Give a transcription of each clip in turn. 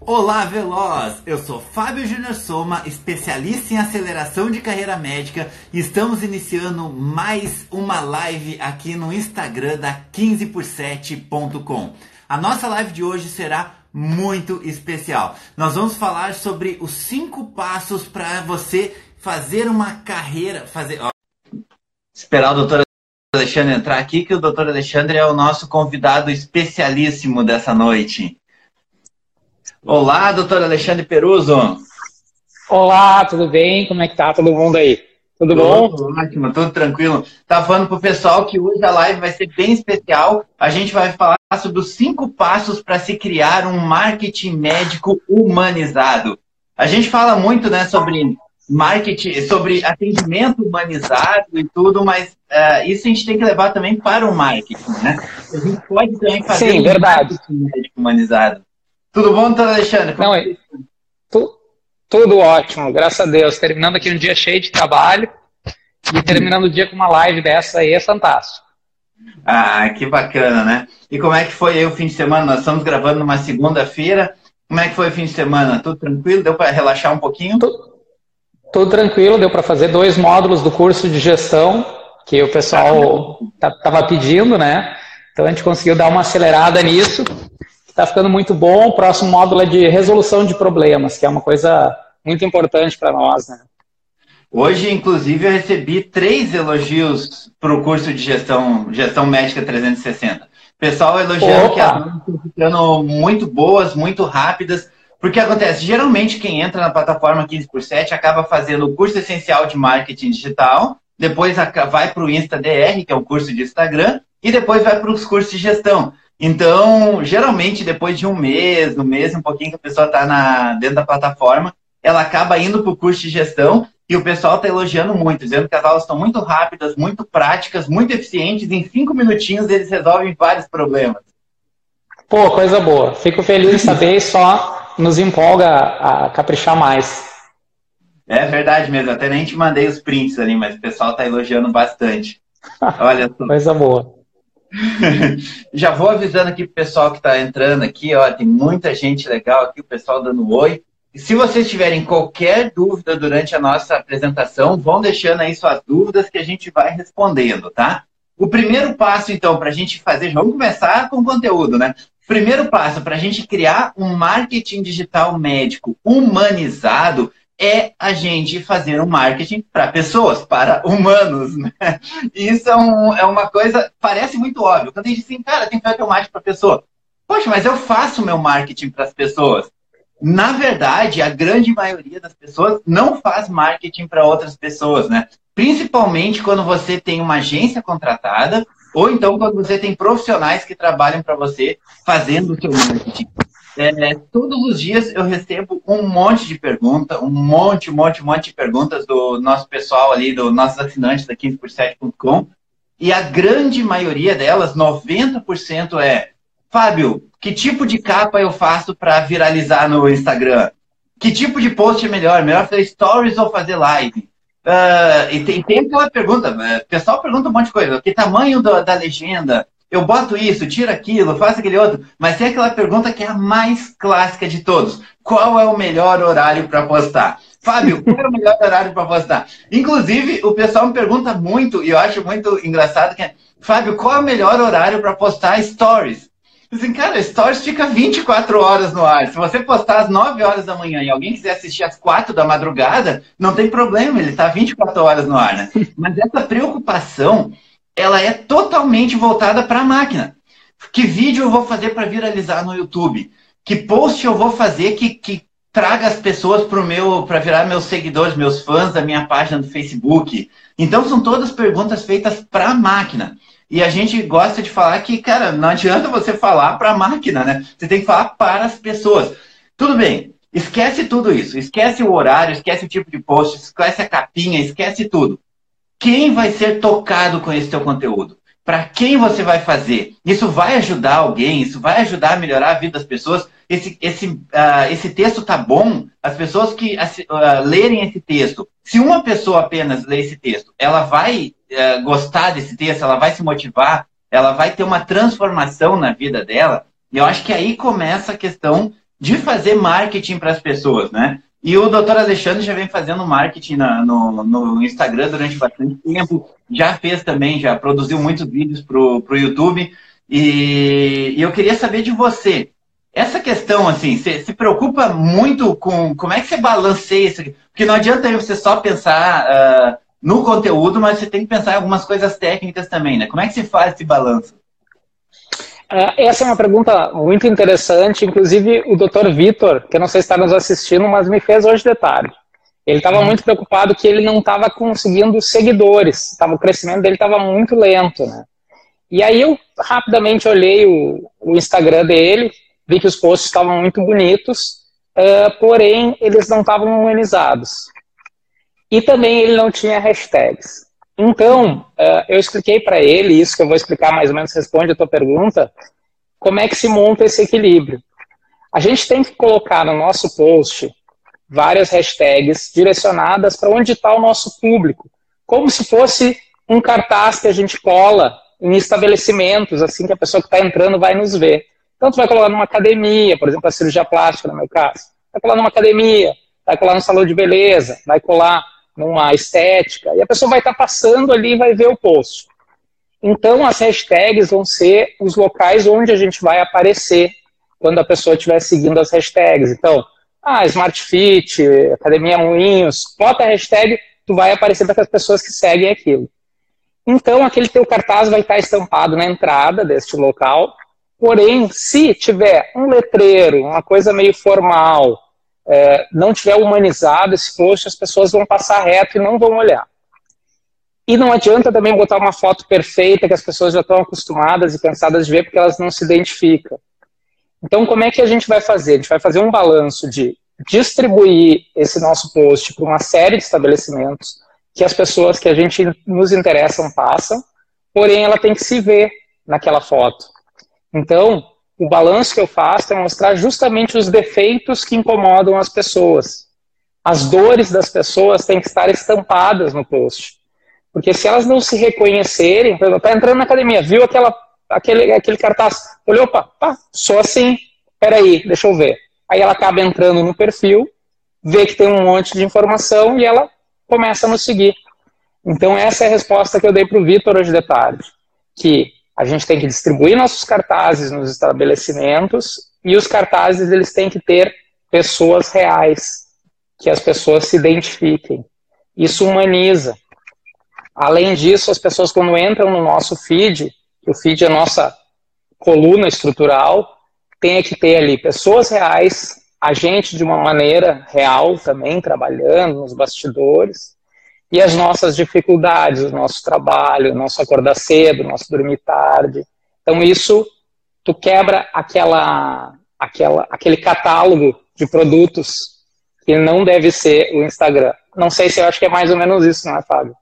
Olá, Veloz! Eu sou Fábio Júnior Soma, especialista em aceleração de carreira médica e estamos iniciando mais uma live aqui no Instagram da 15por7.com. A nossa live de hoje será muito especial. Nós vamos falar sobre os cinco passos para você fazer uma carreira, fazer. Esperar o doutor Alexandre entrar aqui, que o doutor Alexandre é o nosso convidado especialíssimo dessa noite. Olá, doutor Alexandre Peruso. Olá, tudo bem? Como é que tá todo mundo aí? Tudo, tudo bom? Ótimo, tudo tranquilo. Tá falando pro pessoal que hoje a live vai ser bem especial. A gente vai falar sobre os cinco passos para se criar um marketing médico humanizado. A gente fala muito, né, sobre marketing, sobre atendimento humanizado e tudo, mas uh, isso a gente tem que levar também para o marketing, né? A gente pode também fazer Sim, um verdade. marketing médico humanizado. Tudo bom, doutor Alexandre? Como Não, é, tu, tudo ótimo, graças a Deus. Terminando aqui um dia cheio de trabalho e terminando o dia com uma live dessa aí é fantástico. Ah, que bacana, né? E como é que foi aí o fim de semana? Nós estamos gravando numa segunda-feira. Como é que foi o fim de semana? Tudo tranquilo? Deu para relaxar um pouquinho? Tudo, tudo tranquilo, deu para fazer dois módulos do curso de gestão que o pessoal estava pedindo, né? Então a gente conseguiu dar uma acelerada nisso está ficando muito bom. O próximo módulo é de resolução de problemas, que é uma coisa muito importante para nós. Né? Hoje, inclusive, eu recebi três elogios para o curso de gestão, gestão médica 360. Pessoal elogiando Opa. que as aulas estão ficando muito boas, muito rápidas. Porque acontece, geralmente quem entra na plataforma 15 por 7 acaba fazendo o curso essencial de marketing digital, depois vai para o InstaDR, que é o curso de Instagram, e depois vai para os cursos de gestão. Então, geralmente, depois de um mês, um mês um pouquinho que a pessoa está dentro da plataforma, ela acaba indo para o curso de gestão e o pessoal está elogiando muito, dizendo que as aulas estão muito rápidas, muito práticas, muito eficientes. Em cinco minutinhos eles resolvem vários problemas. Pô, coisa boa. Fico feliz de saber e só nos empolga a caprichar mais. É verdade mesmo. Até nem te mandei os prints ali, mas o pessoal está elogiando bastante. Olha coisa boa. Já vou avisando aqui pro pessoal que está entrando aqui, ó, tem muita gente legal aqui, o pessoal dando oi. E se vocês tiverem qualquer dúvida durante a nossa apresentação, vão deixando aí suas dúvidas que a gente vai respondendo, tá? O primeiro passo, então, para a gente fazer, vamos começar com conteúdo, né? Primeiro passo para a gente criar um marketing digital médico humanizado é a gente fazer um marketing para pessoas, para humanos. Né? Isso é, um, é, uma coisa, parece muito óbvio. Quando a gente diz assim, cara, tem que fazer um marketing para pessoa. Poxa, mas eu faço meu marketing para as pessoas. Na verdade, a grande maioria das pessoas não faz marketing para outras pessoas, né? Principalmente quando você tem uma agência contratada ou então quando você tem profissionais que trabalham para você fazendo o seu marketing. É, todos os dias eu recebo um monte de perguntas, um monte, um monte, um monte de perguntas do nosso pessoal ali, dos nossos assinantes da 15por7.com. E a grande maioria delas, 90% é Fábio, que tipo de capa eu faço para viralizar no Instagram? Que tipo de post é melhor? Melhor fazer stories ou fazer live? Uh, e tem, tem aquela pergunta, o pessoal pergunta um monte de coisa. Que tamanho da legenda? Eu boto isso, tiro aquilo, faço aquele outro, mas tem aquela pergunta que é a mais clássica de todos: qual é o melhor horário para postar? Fábio, qual é o melhor horário para postar? Inclusive, o pessoal me pergunta muito, e eu acho muito engraçado que é, Fábio, qual é o melhor horário para postar stories? Assim, cara, stories fica 24 horas no ar. Se você postar às 9 horas da manhã e alguém quiser assistir às 4 da madrugada, não tem problema, ele está 24 horas no ar, né? Mas essa preocupação ela é totalmente voltada para a máquina. Que vídeo eu vou fazer para viralizar no YouTube? Que post eu vou fazer que, que traga as pessoas para meu para virar meus seguidores, meus fãs da minha página do Facebook? Então são todas perguntas feitas para a máquina. E a gente gosta de falar que, cara, não adianta você falar para a máquina, né? Você tem que falar para as pessoas. Tudo bem, esquece tudo isso. Esquece o horário, esquece o tipo de post, esquece a capinha, esquece tudo quem vai ser tocado com esse teu conteúdo? Para quem você vai fazer? Isso vai ajudar alguém? Isso vai ajudar a melhorar a vida das pessoas? Esse, esse, uh, esse texto tá bom? As pessoas que uh, lerem esse texto, se uma pessoa apenas ler esse texto, ela vai uh, gostar desse texto, ela vai se motivar, ela vai ter uma transformação na vida dela. E eu acho que aí começa a questão de fazer marketing para as pessoas, né? E o doutor Alexandre já vem fazendo marketing na, no, no, Instagram durante bastante tempo, já fez também, já produziu muitos vídeos para o YouTube. E, e, eu queria saber de você, essa questão, assim, você se preocupa muito com como é que você balanceia isso? Porque não adianta você só pensar uh, no conteúdo, mas você tem que pensar em algumas coisas técnicas também, né? Como é que se faz esse balanço? É, essa é uma pergunta muito interessante. Inclusive, o Dr. Vitor, que eu não sei se está nos assistindo, mas me fez hoje de tarde. Ele estava uhum. muito preocupado que ele não estava conseguindo seguidores. Tava, o crescimento dele estava muito lento, né? E aí eu rapidamente olhei o, o Instagram dele, vi que os posts estavam muito bonitos, uh, porém eles não estavam humanizados. E também ele não tinha hashtags. Então, uh, eu expliquei para ele, isso que eu vou explicar mais ou menos responde a tua pergunta, como é que se monta esse equilíbrio. A gente tem que colocar no nosso post várias hashtags direcionadas para onde está o nosso público, como se fosse um cartaz que a gente cola em estabelecimentos, assim que a pessoa que está entrando vai nos ver. Então, tu vai colar numa academia, por exemplo, a cirurgia plástica, no meu caso. Vai colar numa academia, vai colar no salão de beleza, vai colar numa estética, e a pessoa vai estar tá passando ali e vai ver o post. Então, as hashtags vão ser os locais onde a gente vai aparecer quando a pessoa estiver seguindo as hashtags. Então, ah, Smart Fit, Academia Moinhos, bota a hashtag, tu vai aparecer para as pessoas que seguem aquilo. Então, aquele teu cartaz vai estar estampado na entrada deste local, porém, se tiver um letreiro, uma coisa meio formal, é, não tiver humanizado esse post, as pessoas vão passar reto e não vão olhar. E não adianta também botar uma foto perfeita que as pessoas já estão acostumadas e cansadas de ver porque elas não se identificam. Então, como é que a gente vai fazer? A gente vai fazer um balanço de distribuir esse nosso post para uma série de estabelecimentos que as pessoas que a gente nos interessam passam, porém ela tem que se ver naquela foto. Então, o balanço que eu faço é mostrar justamente os defeitos que incomodam as pessoas. As dores das pessoas têm que estar estampadas no post. Porque se elas não se reconhecerem, por exemplo, está entrando na academia, viu aquela, aquele, aquele cartaz, olhou, opa, pá, sou assim, peraí, deixa eu ver. Aí ela acaba entrando no perfil, vê que tem um monte de informação e ela começa a nos seguir. Então essa é a resposta que eu dei para o Vitor hoje de tarde, que a gente tem que distribuir nossos cartazes nos estabelecimentos e os cartazes eles têm que ter pessoas reais, que as pessoas se identifiquem. Isso humaniza. Além disso, as pessoas quando entram no nosso feed, que o feed é a nossa coluna estrutural, tem que ter ali pessoas reais, a gente de uma maneira real também, trabalhando nos bastidores, e as nossas dificuldades, o nosso trabalho, o nosso acordar cedo, o nosso dormir tarde. Então isso tu quebra aquela, aquela, aquele catálogo de produtos que não deve ser o Instagram. Não sei se eu acho que é mais ou menos isso, não é, Fábio?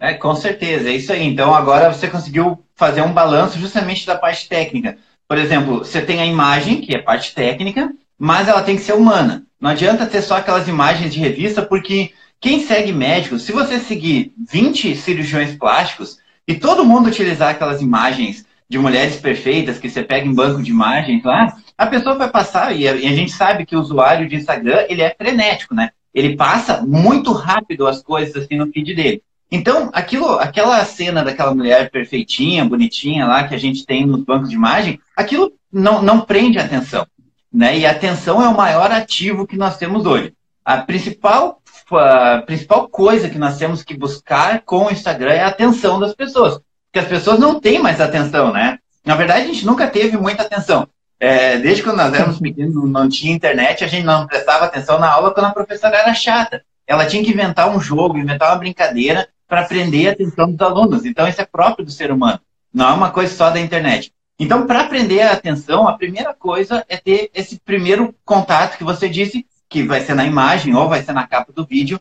É, com certeza, é isso aí. Então agora você conseguiu fazer um balanço justamente da parte técnica. Por exemplo, você tem a imagem, que é parte técnica, mas ela tem que ser humana. Não adianta ter só aquelas imagens de revista, porque quem segue médicos, se você seguir 20 cirurgiões plásticos e todo mundo utilizar aquelas imagens de mulheres perfeitas que você pega em banco de imagens lá, a pessoa vai passar, e a, gente sabe que o usuário de Instagram, ele é frenético, né? Ele passa muito rápido as coisas assim no feed dele. Então, aquilo, aquela cena daquela mulher perfeitinha, bonitinha lá que a gente tem nos bancos de imagem, aquilo não, não prende a atenção. Né? E a atenção é o maior ativo que nós temos hoje. A principal a principal coisa que nós temos que buscar com o Instagram é a atenção das pessoas. Porque as pessoas não têm mais atenção, né? Na verdade, a gente nunca teve muita atenção. É, desde quando nós éramos pequenos, não tinha internet, a gente não prestava atenção na aula quando a professora era chata. Ela tinha que inventar um jogo, inventar uma brincadeira para prender a atenção dos alunos. Então, isso é próprio do ser humano. Não é uma coisa só da internet. Então, para prender a atenção, a primeira coisa é ter esse primeiro contato que você disse, que vai ser na imagem ou vai ser na capa do vídeo,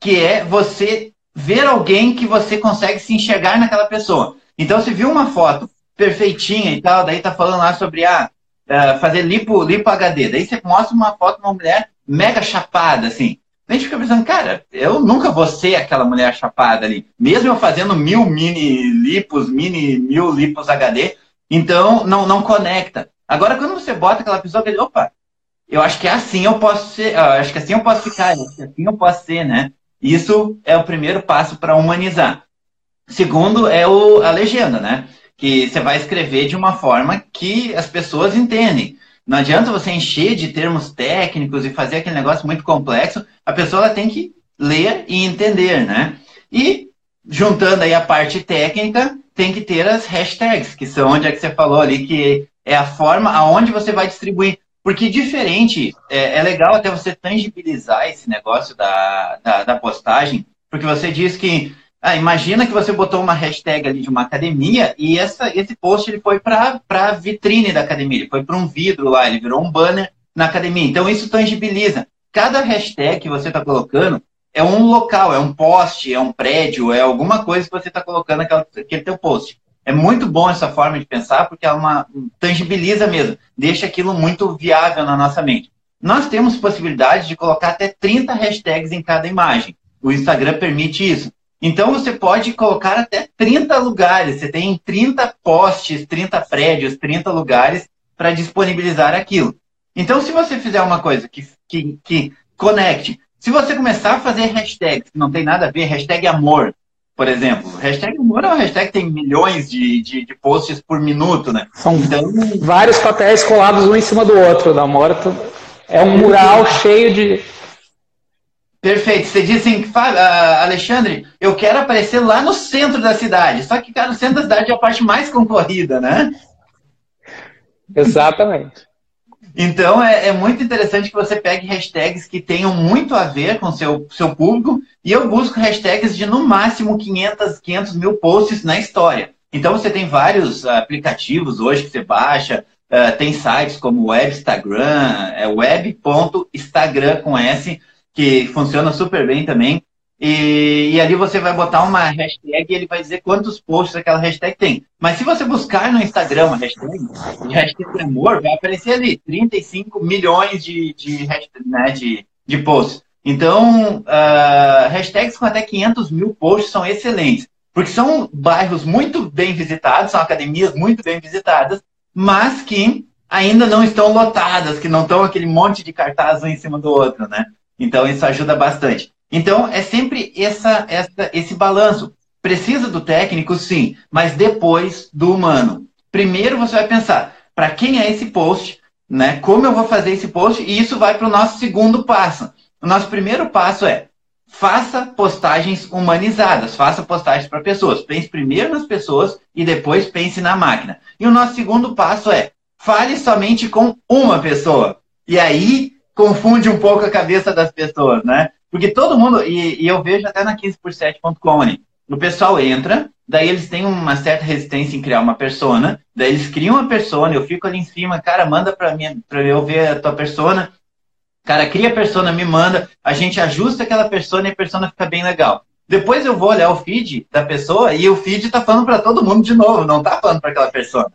que é você ver alguém que você consegue se enxergar naquela pessoa. Então, se viu uma foto perfeitinha e tal, daí tá falando lá sobre ah, uh, fazer lipo, lipo HD, daí você mostra uma foto de uma mulher mega chapada, assim. A gente fica pensando, cara, eu nunca vou ser aquela mulher chapada ali. Mesmo eu fazendo mil mini lipos, mini mil lipos HD, então não, não conecta. Agora, quando você bota aquela pessoa, que opa, eu acho que assim eu posso ser, acho que assim eu posso ficar, assim eu posso ser, né? Isso é o primeiro passo para humanizar. Segundo é o, a legenda, né? Que você vai escrever de uma forma que as pessoas entendem. Não adianta você encher de termos técnicos e fazer aquele negócio muito complexo. A pessoa tem que ler e entender, né? E juntando aí a parte técnica, tem que ter as hashtags, que são onde é que você falou ali, que é a forma aonde você vai distribuir. Porque diferente, é, é legal até você tangibilizar esse negócio da, da, da postagem, porque você diz que ah, imagina que você botou uma hashtag ali de uma academia e essa, esse post ele foi para a vitrine da academia, ele foi para um vidro lá, ele virou um banner na academia. Então isso tangibiliza. Cada hashtag que você está colocando é um local, é um poste, é um prédio, é alguma coisa que você está colocando naquele aquele teu post. É muito bom essa forma de pensar porque ela uma, tangibiliza mesmo, deixa aquilo muito viável na nossa mente. Nós temos possibilidade de colocar até 30 hashtags em cada imagem. O Instagram permite isso. Então você pode colocar até 30 lugares. Você tem 30 postes, 30 prédios, 30 lugares para disponibilizar aquilo. Então, se você fizer uma coisa que, que, que conecte, se você começar a fazer hashtags que não tem nada a ver, hashtag amor, por exemplo, hashtag amor é uma hashtag que tem milhões de, de, de posts por minuto, né? São então, vários papéis colados um em cima do outro. Da amor é um mural cheio de Perfeito. Você disse assim, Alexandre, eu quero aparecer lá no centro da cidade. Só que, cara, o centro da cidade é a parte mais concorrida, né? Exatamente. Então é, é, muito interessante que você pegue hashtags que tenham muito a ver com seu, seu público. E eu busco hashtags de no máximo 500, 500 mil posts na história. Então você tem vários aplicativos hoje que você baixa. Uh, tem sites como Web Instagram, é web.instagram com S que funciona super bem também. E, e, ali você vai botar uma hashtag e ele vai dizer quantos posts aquela hashtag tem. Mas se você buscar no Instagram uma hashtag, hashtag amor, vai aparecer ali 35 milhões de, de, né, de, de posts. Então, uh, hashtags com até 500 mil posts são excelentes. Porque são bairros muito bem visitados, são academias muito bem visitadas, mas que ainda não estão lotadas, que não estão aquele monte de cartaz um em cima do outro, né? Então, isso ajuda bastante. Então, é sempre essa, essa, esse balanço. Precisa do técnico, sim, mas depois do humano. Primeiro você vai pensar, para quem é esse post, né? Como eu vou fazer esse post? E isso vai para o nosso segundo passo. O nosso primeiro passo é faça postagens humanizadas, faça postagens para pessoas. Pense primeiro nas pessoas e depois pense na máquina. E o nosso segundo passo é fale somente com uma pessoa. E aí confunde um pouco a cabeça das pessoas, né? Porque todo mundo, e, e eu vejo até na 15por7.com, né? o pessoal entra, daí eles têm uma certa resistência em criar uma persona, daí eles criam uma persona, eu fico ali em cima, cara, manda para mim, para eu ver a tua persona. Cara, cria a persona, me manda, a gente ajusta aquela persona e a persona fica bem legal. Depois eu vou olhar o feed da pessoa e o feed tá falando para todo mundo de novo, não tá falando para aquela persona.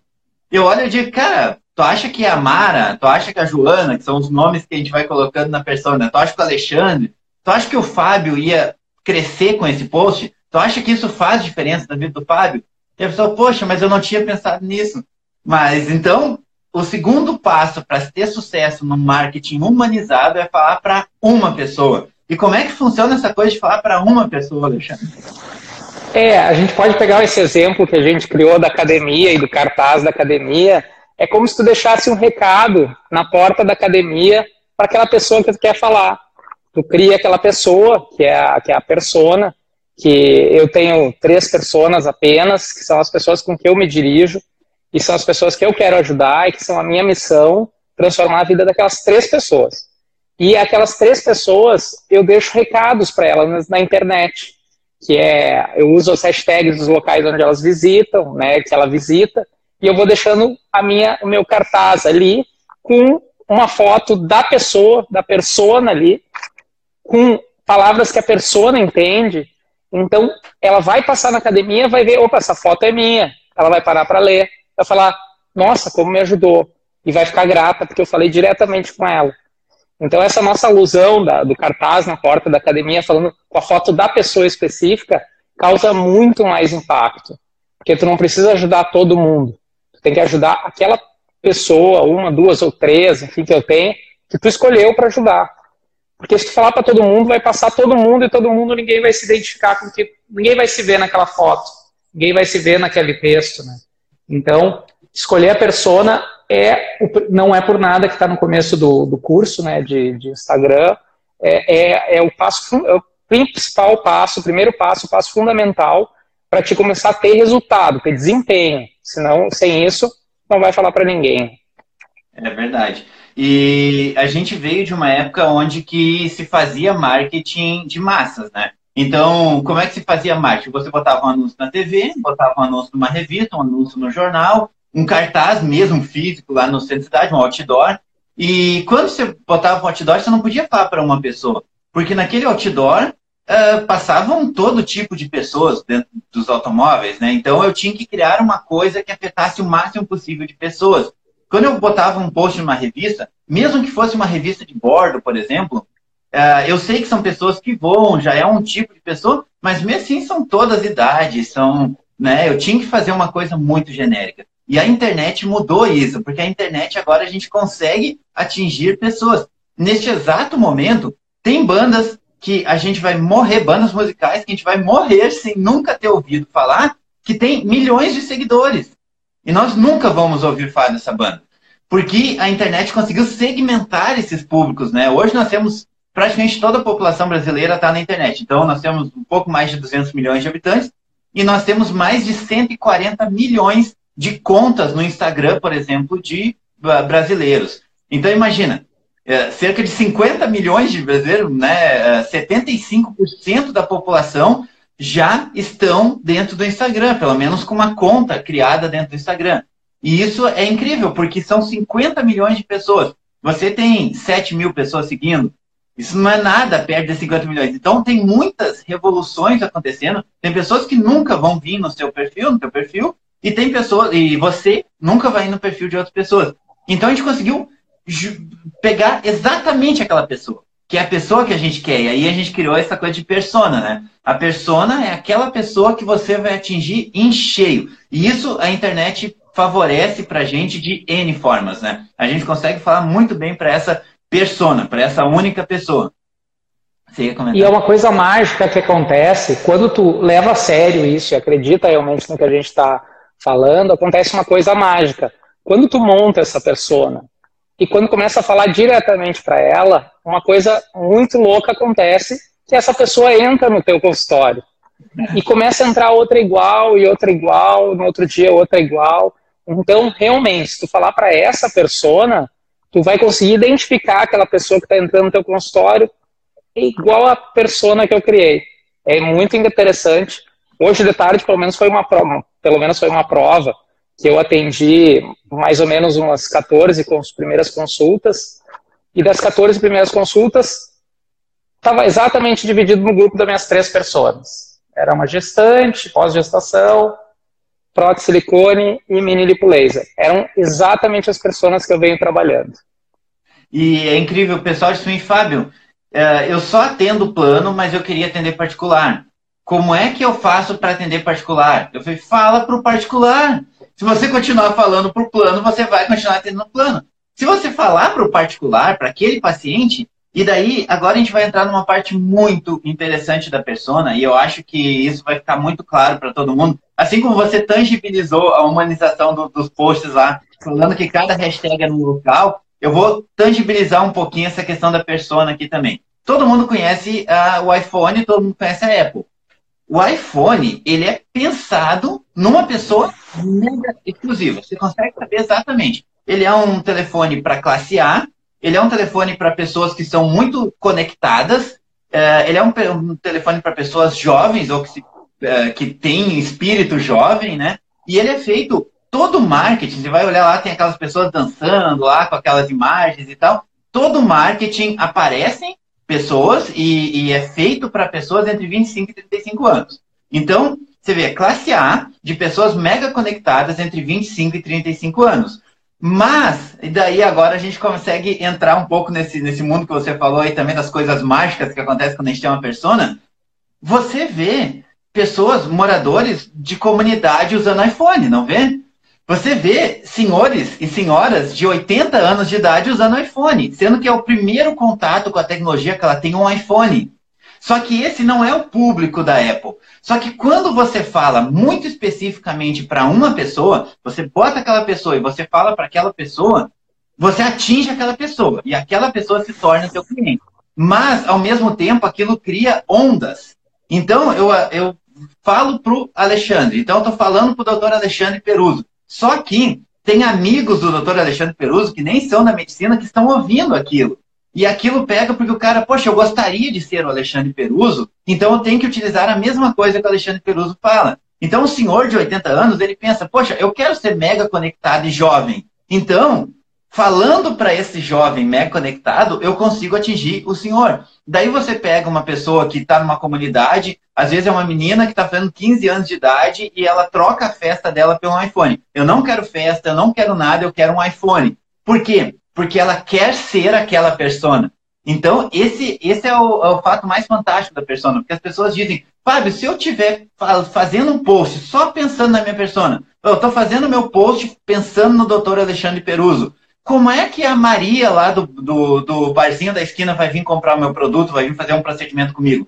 Eu olho e digo, cara, Tu acha que a Mara, tu acha que a Joana, que são os nomes que a gente vai colocando na persona, tu acha que o Alexandre, tu acha que o Fábio ia crescer com esse post? Tu acha que isso faz diferença na vida do Fábio? E a pessoa, poxa, mas eu não tinha pensado nisso. Mas então, o segundo passo para ter sucesso no marketing humanizado é falar para uma pessoa. E como é que funciona essa coisa de falar para uma pessoa, Alexandre? É, a gente pode pegar esse exemplo que a gente criou da academia e do cartaz da academia é como se tu deixasse um recado na porta da academia para aquela pessoa que tu quer falar. Tu cria aquela pessoa, que é a, que é a persona, que eu tenho três pessoas apenas, que são as pessoas com que eu me dirijo, e são as pessoas que eu quero ajudar e que são a minha missão transformar a vida daquelas três pessoas. E aquelas três pessoas, eu deixo recados para elas na internet, que é, eu uso as hashtags dos locais onde elas visitam, né, que ela visita, e eu vou deixando a minha, o meu cartaz ali com uma foto da pessoa, da persona ali, com palavras que a persona entende. Então, ela vai passar na academia, vai ver, opa, essa foto é minha. Ela vai parar para ler, vai falar, nossa, como me ajudou. E vai ficar grata, porque eu falei diretamente com ela. Então, essa nossa alusão da, do cartaz na porta da academia, falando com a foto da pessoa específica, causa muito mais impacto. Porque tu não precisa ajudar todo mundo tem que ajudar aquela pessoa, uma, duas ou três, enfim, que eu tenho, que tu escolheu para ajudar. Porque se tu falar para todo mundo, vai passar todo mundo e todo mundo ninguém vai se identificar com que ninguém vai se ver naquela foto, ninguém vai se ver naquele texto, né? Então, escolher a persona é não é por nada que está no começo do, do curso, né, de, de Instagram, é, é, é, o passo, é o principal passo, o primeiro passo, o passo fundamental para te começar a ter resultado, ter desempenho. Senão, sem isso, não vai falar para ninguém. É verdade. E a gente veio de uma época onde que se fazia marketing de massas, né? Então, como é que se fazia marketing? Você botava um anúncio na TV, botava um anúncio numa revista, um anúncio no jornal, um cartaz mesmo físico lá no centro da cidade, um outdoor. E quando você botava um outdoor, você não podia falar para uma pessoa, porque naquele outdoor uh, passavam todo tipo de pessoas dentro dos automóveis, né? Então eu tinha que criar uma coisa que afetasse o máximo possível de pessoas. Quando eu botava um post numa revista, mesmo que fosse uma revista de bordo, por exemplo, uh, eu sei que são pessoas que voam, já é um tipo de pessoa, mas mesmo assim são todas idades, são, né? Eu tinha que fazer uma coisa muito genérica. E a internet mudou isso, porque a internet agora a gente consegue atingir pessoas. Neste exato momento, tem bandas que a gente vai morrer, bandas musicais que a gente vai morrer sem nunca ter ouvido falar, que tem milhões de seguidores. E nós nunca vamos ouvir falar dessa banda. Porque a internet conseguiu segmentar esses públicos, né? Hoje nós temos praticamente toda a população brasileira está na internet. Então nós temos um pouco mais de 200 milhões de habitantes e nós temos mais de 140 milhões de contas no Instagram, por exemplo, de brasileiros. Então imagina, é, cerca de 50 milhões de brasileiros, né, 75% é, da população já estão dentro do Instagram, pelo menos com uma conta criada dentro do Instagram. E isso é incrível, porque são 50 milhões de pessoas. Você tem 7 mil pessoas seguindo. Isso não é nada perto de 50 milhões. Então tem muitas revoluções acontecendo. Tem pessoas que nunca vão vir no seu perfil, no seu perfil, e tem pessoas, e você nunca vai ir no perfil de outras pessoas. Então a gente conseguiu pegar exatamente aquela pessoa, que é a pessoa que a gente quer. E aí a gente criou essa coisa de persona, né? A persona é aquela pessoa que você vai atingir em cheio. E isso a internet favorece para gente de N formas, né? A gente consegue falar muito bem para essa persona, para essa única pessoa. E é uma coisa mágica que acontece quando tu leva a sério isso e acredita realmente no que a gente está falando, acontece uma coisa mágica. Quando tu monta essa persona, e quando começa a falar diretamente para ela, uma coisa muito louca acontece, que essa pessoa entra no teu consultório. E começa a entrar outra igual, e outra igual, no outro dia outra igual. Então, realmente, se tu falar para essa persona, tu vai conseguir identificar aquela pessoa que está entrando no teu consultório igual a persona que eu criei. É muito interessante. Hoje de tarde, pelo menos, foi uma prova, pelo menos foi uma prova que eu atendi mais ou menos umas 14 com as primeiras consultas, e das 14 primeiras consultas, estava exatamente dividido no grupo das minhas três pessoas. Era uma gestante, pós-gestação, prótese silicone e mini lipo laser. Eram exatamente as pessoas que eu venho trabalhando. E é incrível, pessoal de Swing Fábio, é, eu só atendo plano, mas eu queria atender particular. Como é que eu faço para atender particular? Eu falei, fala para o particular. Se você continuar falando para o plano, você vai continuar tendo no plano. Se você falar para o particular, para aquele paciente, e daí agora a gente vai entrar numa parte muito interessante da persona, e eu acho que isso vai ficar muito claro para todo mundo. Assim como você tangibilizou a humanização do, dos posts lá, falando que cada hashtag é no local, eu vou tangibilizar um pouquinho essa questão da persona aqui também. Todo mundo conhece uh, o iPhone, todo mundo conhece a Apple. O iPhone, ele é pensado numa pessoa mega exclusiva. Você consegue saber exatamente. Ele é um telefone para classe A, ele é um telefone para pessoas que são muito conectadas, é, ele é um, um telefone para pessoas jovens ou que, se, é, que têm espírito jovem, né? E ele é feito todo o marketing. Você vai olhar lá, tem aquelas pessoas dançando lá com aquelas imagens e tal. Todo o marketing aparecem pessoas e, e é feito para pessoas entre 25 e 35 anos. Então, você vê, classe A de pessoas mega conectadas entre 25 e 35 anos. Mas, e daí agora a gente consegue entrar um pouco nesse, nesse mundo que você falou aí também das coisas mágicas que acontecem quando a gente tem uma persona. Você vê pessoas, moradores de comunidade usando iPhone, não vê? Você vê senhores e senhoras de 80 anos de idade usando iPhone, sendo que é o primeiro contato com a tecnologia que ela tem um iPhone. Só que esse não é o público da Apple. Só que quando você fala muito especificamente para uma pessoa, você bota aquela pessoa e você fala para aquela pessoa, você atinge aquela pessoa e aquela pessoa se torna seu cliente. Mas, ao mesmo tempo, aquilo cria ondas. Então, eu, eu falo para o Alexandre. Então, eu estou falando para o doutor Alexandre Peruso. Só que tem amigos do doutor Alexandre Peruso que nem são da medicina que estão ouvindo aquilo. E aquilo pega porque o cara, poxa, eu gostaria de ser o Alexandre Peruso, então eu tenho que utilizar a mesma coisa que o Alexandre Peruso fala. Então o senhor de 80 anos, ele pensa, poxa, eu quero ser mega conectado e jovem. Então, falando para esse jovem mega conectado, eu consigo atingir o senhor. Daí você pega uma pessoa que está numa comunidade, às vezes é uma menina que está fazendo 15 anos de idade e ela troca a festa dela pelo iPhone. Eu não quero festa, eu não quero nada, eu quero um iPhone. Por quê? Porque ela quer ser aquela persona. Então, esse, esse é o, é o fato mais fantástico da persona, porque as pessoas dizem, Fábio, se eu estiver fazendo um post só pensando na minha persona, eu estou fazendo meu post pensando no doutor Alexandre Peruso, como é que a Maria lá do, do, do barzinho da esquina vai vir comprar o meu produto, vai vir fazer um procedimento comigo?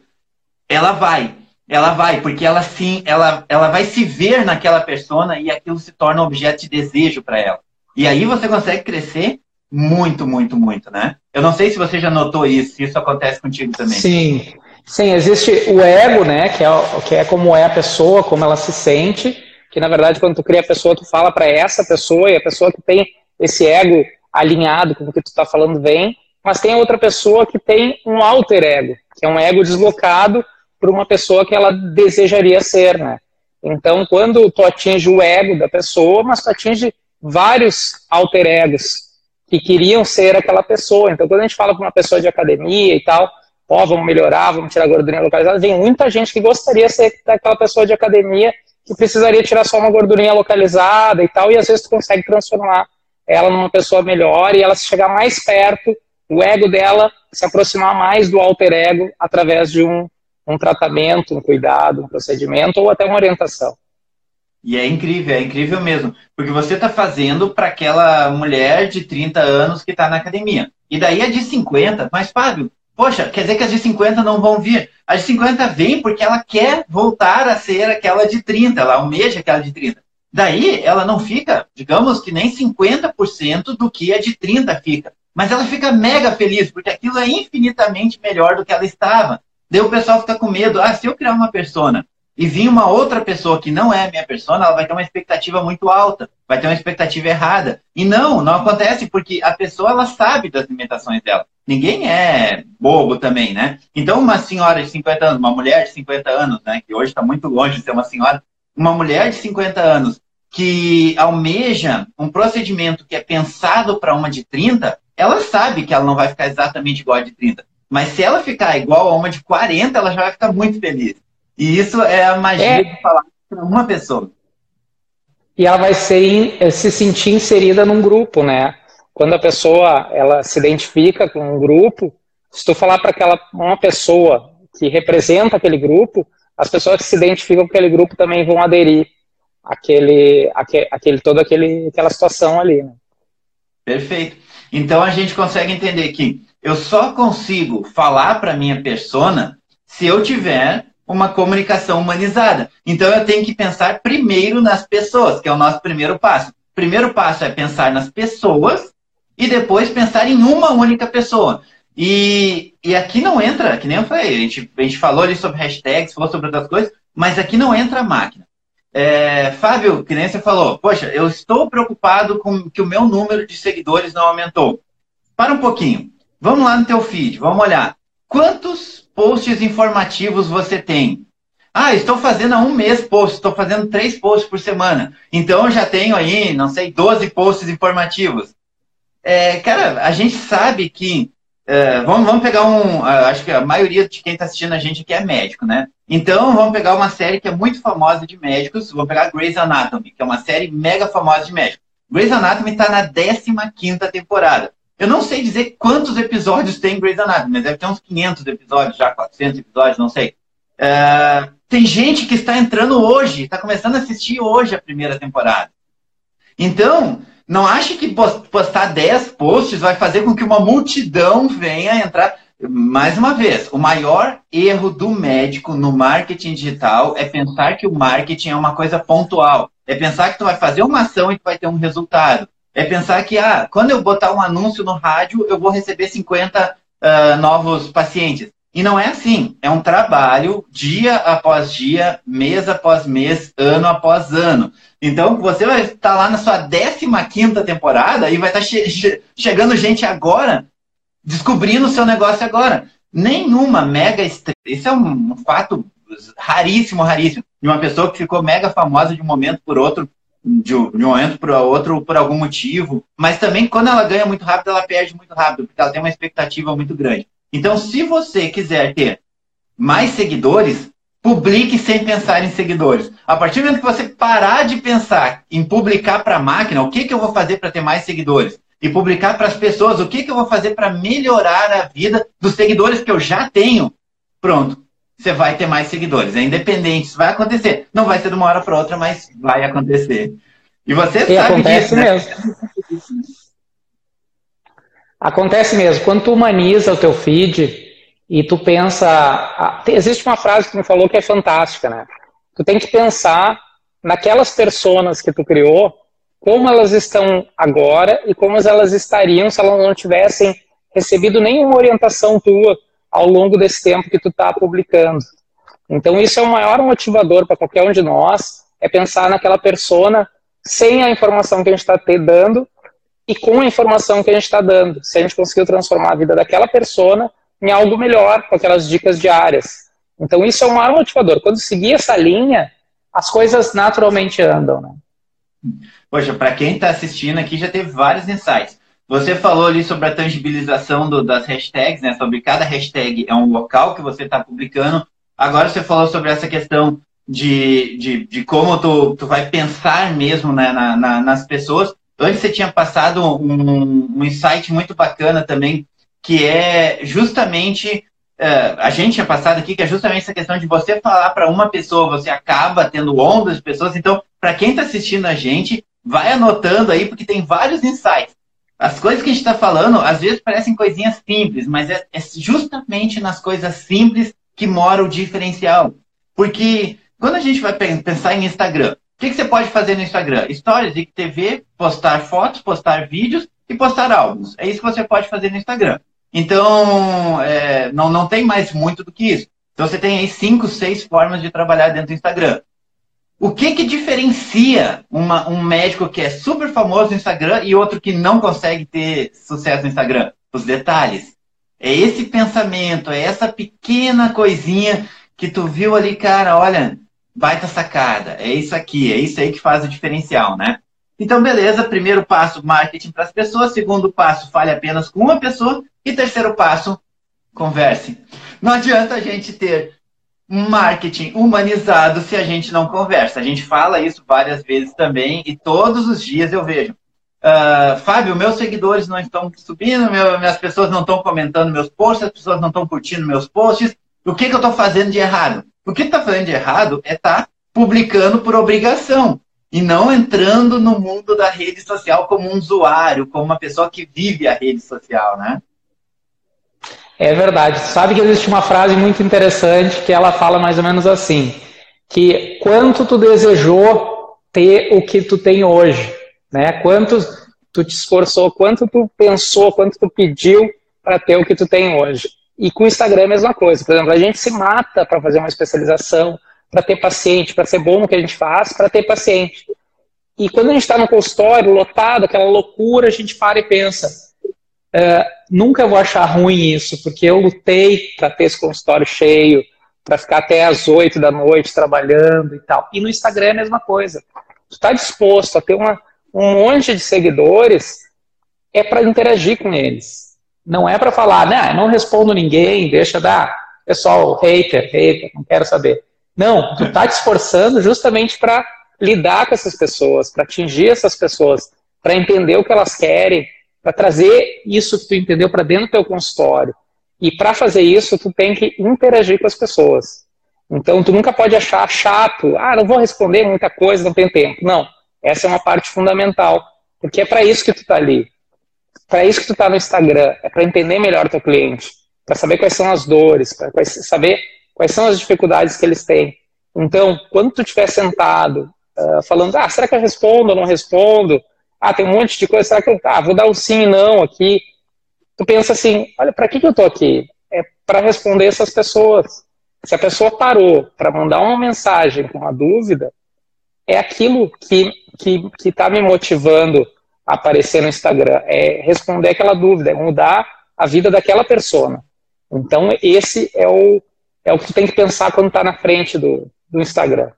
Ela vai, ela vai, porque ela sim, ela, ela vai se ver naquela persona e aquilo se torna objeto de desejo para ela. E aí você consegue crescer muito, muito, muito, né? Eu não sei se você já notou isso, se isso acontece contigo também. Sim, sim, existe o ego, né? Que é, que é como é a pessoa, como ela se sente. Que na verdade, quando tu cria a pessoa, tu fala para essa pessoa e a pessoa que tem esse ego alinhado com o que tu está falando vem, mas tem outra pessoa que tem um alter ego, que é um ego deslocado para uma pessoa que ela desejaria ser, né? Então, quando tu atinge o ego da pessoa, mas tu atinge vários alter egos que queriam ser aquela pessoa. Então, quando a gente fala com uma pessoa de academia e tal, ó, oh, vamos melhorar, vamos tirar a gordurinha localizada, vem muita gente que gostaria de ser aquela pessoa de academia que precisaria tirar só uma gordurinha localizada e tal, e às vezes tu consegue transformar ela numa pessoa melhor e ela se chegar mais perto, o ego dela se aproximar mais do alter ego através de um, um tratamento, um cuidado, um procedimento ou até uma orientação. E é incrível, é incrível mesmo. Porque você está fazendo para aquela mulher de 30 anos que está na academia. E daí a de 50, mas Fábio, poxa, quer dizer que as de 50 não vão vir. A de 50 vem porque ela quer voltar a ser aquela de 30, ela almeja aquela de 30. Daí ela não fica, digamos que nem 50% do que a de 30 fica. Mas ela fica mega feliz, porque aquilo é infinitamente melhor do que ela estava. Daí o pessoal fica com medo. Ah, se eu criar uma persona e vir uma outra pessoa que não é a minha persona, ela vai ter uma expectativa muito alta, vai ter uma expectativa errada. E não, não acontece, porque a pessoa ela sabe das limitações dela. Ninguém é bobo também, né? Então, uma senhora de 50 anos, uma mulher de 50 anos, né, que hoje está muito longe de ser uma senhora, uma mulher de 50 anos que almeja um procedimento que é pensado para uma de 30, ela sabe que ela não vai ficar exatamente igual a de 30. Mas se ela ficar igual a uma de 40, ela já vai ficar muito feliz. E isso é a magia é. de falar para uma pessoa. E ela vai ser, eh, se sentir inserida num grupo, né? Quando a pessoa ela se identifica com um grupo, se tu falar para aquela uma pessoa que representa aquele grupo, as pessoas que se identificam com aquele grupo também vão aderir aquele, aquele, aquele toda aquele, aquela situação ali. Né? Perfeito. Então a gente consegue entender que eu só consigo falar para minha persona se eu tiver uma comunicação humanizada. Então eu tenho que pensar primeiro nas pessoas, que é o nosso primeiro passo. Primeiro passo é pensar nas pessoas e depois pensar em uma única pessoa. E, e aqui não entra, que nem eu falei, a gente, a gente falou ali sobre hashtags, falou sobre outras coisas, mas aqui não entra a máquina. É, Fábio, que nem você falou, poxa, eu estou preocupado com que o meu número de seguidores não aumentou. Para um pouquinho. Vamos lá no teu feed, vamos olhar. Quantos posts informativos você tem? Ah, estou fazendo há um mês posts, estou fazendo três posts por semana. Então já tenho aí, não sei, 12 posts informativos. É, cara, a gente sabe que é, vamos, vamos pegar um. Acho que a maioria de quem está assistindo a gente aqui é médico, né? Então, vamos pegar uma série que é muito famosa de médicos. Vamos pegar Grey's Anatomy, que é uma série mega famosa de médicos. Grey's Anatomy está na 15 temporada. Eu não sei dizer quantos episódios tem Grey's Anatomy, mas deve ter uns 500 episódios, já 400 episódios, não sei. É, tem gente que está entrando hoje, está começando a assistir hoje a primeira temporada. Então, não ache que postar 10 posts vai fazer com que uma multidão venha entrar. Mais uma vez, o maior erro do médico no marketing digital é pensar que o marketing é uma coisa pontual. É pensar que tu vai fazer uma ação e tu vai ter um resultado. É pensar que, ah, quando eu botar um anúncio no rádio, eu vou receber 50 uh, ah, novos pacientes. E não é assim. É um trabalho dia após dia, mês após mês, ano após ano. Então, você vai estar lá na sua 15 temporada e vai estar che che chegando gente agora, descobrindo o seu negócio agora. Nenhuma mega estrela. Isso é um fato raríssimo, raríssimo. De uma pessoa que ficou mega famosa de um momento por outro, de um momento para outro por algum motivo. Mas também, quando ela ganha muito rápido, ela perde muito rápido, porque ela tem uma expectativa muito grande. Então, se você quiser ter mais seguidores, publique sem pensar em seguidores. A partir do momento que você parar de pensar em publicar para a máquina, o que, que eu vou fazer para ter mais seguidores? E publicar para as pessoas, o que, que eu vou fazer para melhorar a vida dos seguidores que eu já tenho? Pronto, você vai ter mais seguidores. É independente, isso vai acontecer. Não vai ser de uma hora para outra, mas vai acontecer. E você e sabe acontece disso, né? mesmo. Acontece mesmo. Quando tu humaniza o teu feed e tu pensa. Existe uma frase que tu me falou que é fantástica, né? Tu tem que pensar naquelas pessoas que tu criou, como elas estão agora e como elas estariam se elas não tivessem recebido nenhuma orientação tua ao longo desse tempo que tu está publicando. Então isso é o maior motivador para qualquer um de nós, é pensar naquela persona sem a informação que a gente está dando e com a informação que a gente está dando. Se a gente conseguiu transformar a vida daquela persona em algo melhor, com aquelas dicas diárias. Então, isso é o maior motivador. Quando seguir essa linha, as coisas naturalmente andam. Né? Poxa, para quem está assistindo aqui, já teve vários insights. Você falou ali sobre a tangibilização do, das hashtags, né? Sobre cada hashtag é um local que você está publicando. Agora você falou sobre essa questão de, de, de como tu, tu vai pensar mesmo né, na, na, nas pessoas. Antes você tinha passado um, um insight muito bacana também, que é justamente Uh, a gente tinha passado aqui, que é justamente essa questão de você falar para uma pessoa, você acaba tendo ondas de pessoas. Então, para quem está assistindo a gente, vai anotando aí, porque tem vários insights. As coisas que a gente está falando, às vezes parecem coisinhas simples, mas é, é, justamente nas coisas simples que mora o diferencial. Porque quando a gente vai pensar em Instagram, o que, que, você pode fazer no Instagram? Stories, IGTV, postar fotos, postar vídeos e postar álbuns. É isso que você pode fazer no Instagram. Então, é, não, não tem mais muito do que isso. Então, você tem aí cinco, seis formas de trabalhar dentro do Instagram. O que que diferencia uma, um médico que é super famoso no Instagram e outro que não consegue ter sucesso no Instagram? Os detalhes. É esse pensamento, é essa pequena coisinha que tu viu ali, cara, olha, baita sacada. É isso aqui, é isso aí que faz o diferencial, né? Então, beleza, primeiro passo, marketing para as pessoas. Segundo passo, fale apenas com uma pessoa. E terceiro passo, converse. Não adianta a gente ter marketing humanizado se a gente não conversa. A gente fala isso várias vezes também e todos os dias eu vejo. Uh, Fábio, meus seguidores não estão subindo, meu, minhas pessoas não estão comentando meus posts, as pessoas não estão curtindo meus posts. O que, que eu estou fazendo de errado? O que está fazendo de errado é estar tá publicando por obrigação e não entrando no mundo da rede social como um usuário, como uma pessoa que vive a rede social, né? É verdade. Sabe que existe uma frase muito interessante que ela fala mais ou menos assim, que quanto tu desejou ter o que tu tem hoje, né? Quanto tu te esforçou, quanto tu pensou, quanto tu pediu para ter o que tu tem hoje. E com o Instagram é a mesma coisa. Por exemplo, a gente se mata para fazer uma especialização, para ter paciente, para ser bom no que a gente faz, para ter paciente. E quando a gente está no consultório, lotado, aquela loucura, a gente para e pensa: uh, nunca vou achar ruim isso, porque eu lutei para ter esse consultório cheio, para ficar até as 8 da noite trabalhando e tal. E no Instagram é a mesma coisa. Tu está disposto a ter uma, um monte de seguidores, é para interagir com eles. Não é para falar, né, não respondo ninguém, deixa dar, pessoal, hater, hater, não quero saber. Não, tu tá te esforçando justamente para lidar com essas pessoas, para atingir essas pessoas, para entender o que elas querem, para trazer isso que tu entendeu para dentro do teu consultório. E para fazer isso, tu tem que interagir com as pessoas. Então, tu nunca pode achar chato, ah, não vou responder muita coisa, não tenho tempo. Não. Essa é uma parte fundamental, porque é para isso que tu está ali. Para isso que tu está no Instagram, é para entender melhor teu cliente, para saber quais são as dores, para saber quais são as dificuldades que eles têm. Então, quando tu estiver sentado, uh, falando, ah, será que eu respondo ou não respondo? Ah, tem um monte de coisa, será que eu ah, vou dar um sim e não aqui? Tu pensa assim, olha, para que, que eu estou aqui? É para responder essas pessoas. Se a pessoa parou para mandar uma mensagem com uma dúvida, é aquilo que que está me motivando a aparecer no Instagram, é responder aquela dúvida, é mudar a vida daquela pessoa. Então, esse é o, é o que tem que pensar quando está na frente do, do Instagram.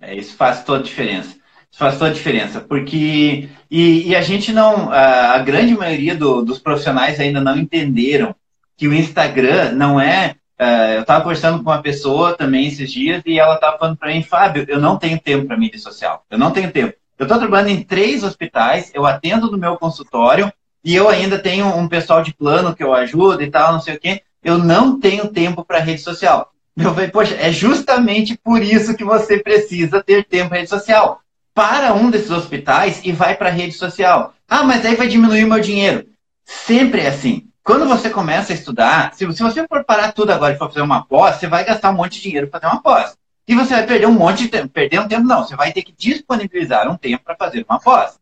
É, isso faz toda a diferença. Isso faz toda a diferença, porque e, e a gente não, a, a grande maioria do, dos profissionais ainda não entenderam que o Instagram não é Uh, eu estava conversando com uma pessoa também esses dias e ela estava falando para mim, Fábio, eu não tenho tempo para mídia social. Eu não tenho tempo. Eu estou trabalhando em três hospitais, eu atendo no meu consultório e eu ainda tenho um pessoal de plano que eu ajudo e tal, não sei o quê. Eu não tenho tempo para rede social. Eu falei, poxa, é justamente por isso que você precisa ter tempo para rede social. Para um desses hospitais e vai para a rede social. Ah, mas aí vai diminuir o meu dinheiro. Sempre é assim. Quando você começa a estudar, se, você for parar tudo agora e for fazer uma pós, você vai gastar um monte de dinheiro para fazer uma pós. E você vai perder um monte de tempo. Perder um tempo, não. Você vai ter que disponibilizar um tempo para fazer uma pós.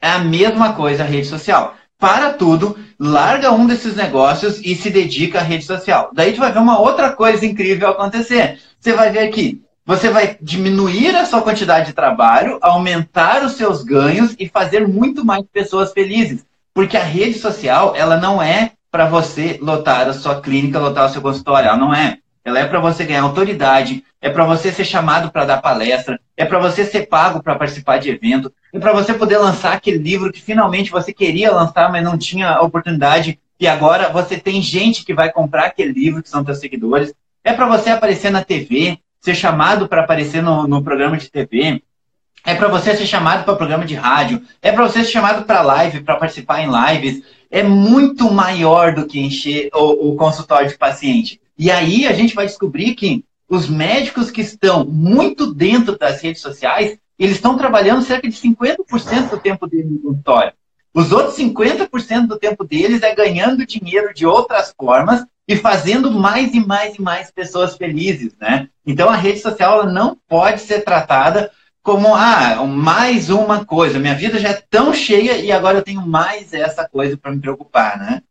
É a mesma coisa a rede social. Para tudo, larga um desses negócios e se dedica à rede social. Daí tu vai ver uma outra coisa incrível acontecer. Você vai ver que você vai diminuir a sua quantidade de trabalho, aumentar os seus ganhos e fazer muito mais pessoas felizes. Porque a rede social, ela não é para você lotar a sua clínica, lotar o seu consultório, ela não é. Ela é para você ganhar autoridade, é para você ser chamado para dar palestra, é para você ser pago para participar de evento, é para você poder lançar aquele livro que finalmente você queria lançar, mas não tinha oportunidade, e agora você tem gente que vai comprar aquele livro, que são seus seguidores. É para você aparecer na TV, ser chamado para aparecer no, no programa de TV, é para você ser chamado para programa de rádio, é para você ser chamado para live, para participar em lives. É muito maior do que encher o, o, consultório de paciente. E aí a gente vai descobrir que os médicos que estão muito dentro das redes sociais, eles estão trabalhando cerca de 50% do tempo deles no consultório. Os outros 50% do tempo deles é ganhando dinheiro de outras formas e fazendo mais e mais e mais pessoas felizes, né? Então a rede social não pode ser tratada como ah, mais uma coisa. Minha vida já é tão cheia e agora eu tenho mais essa coisa para me preocupar, né?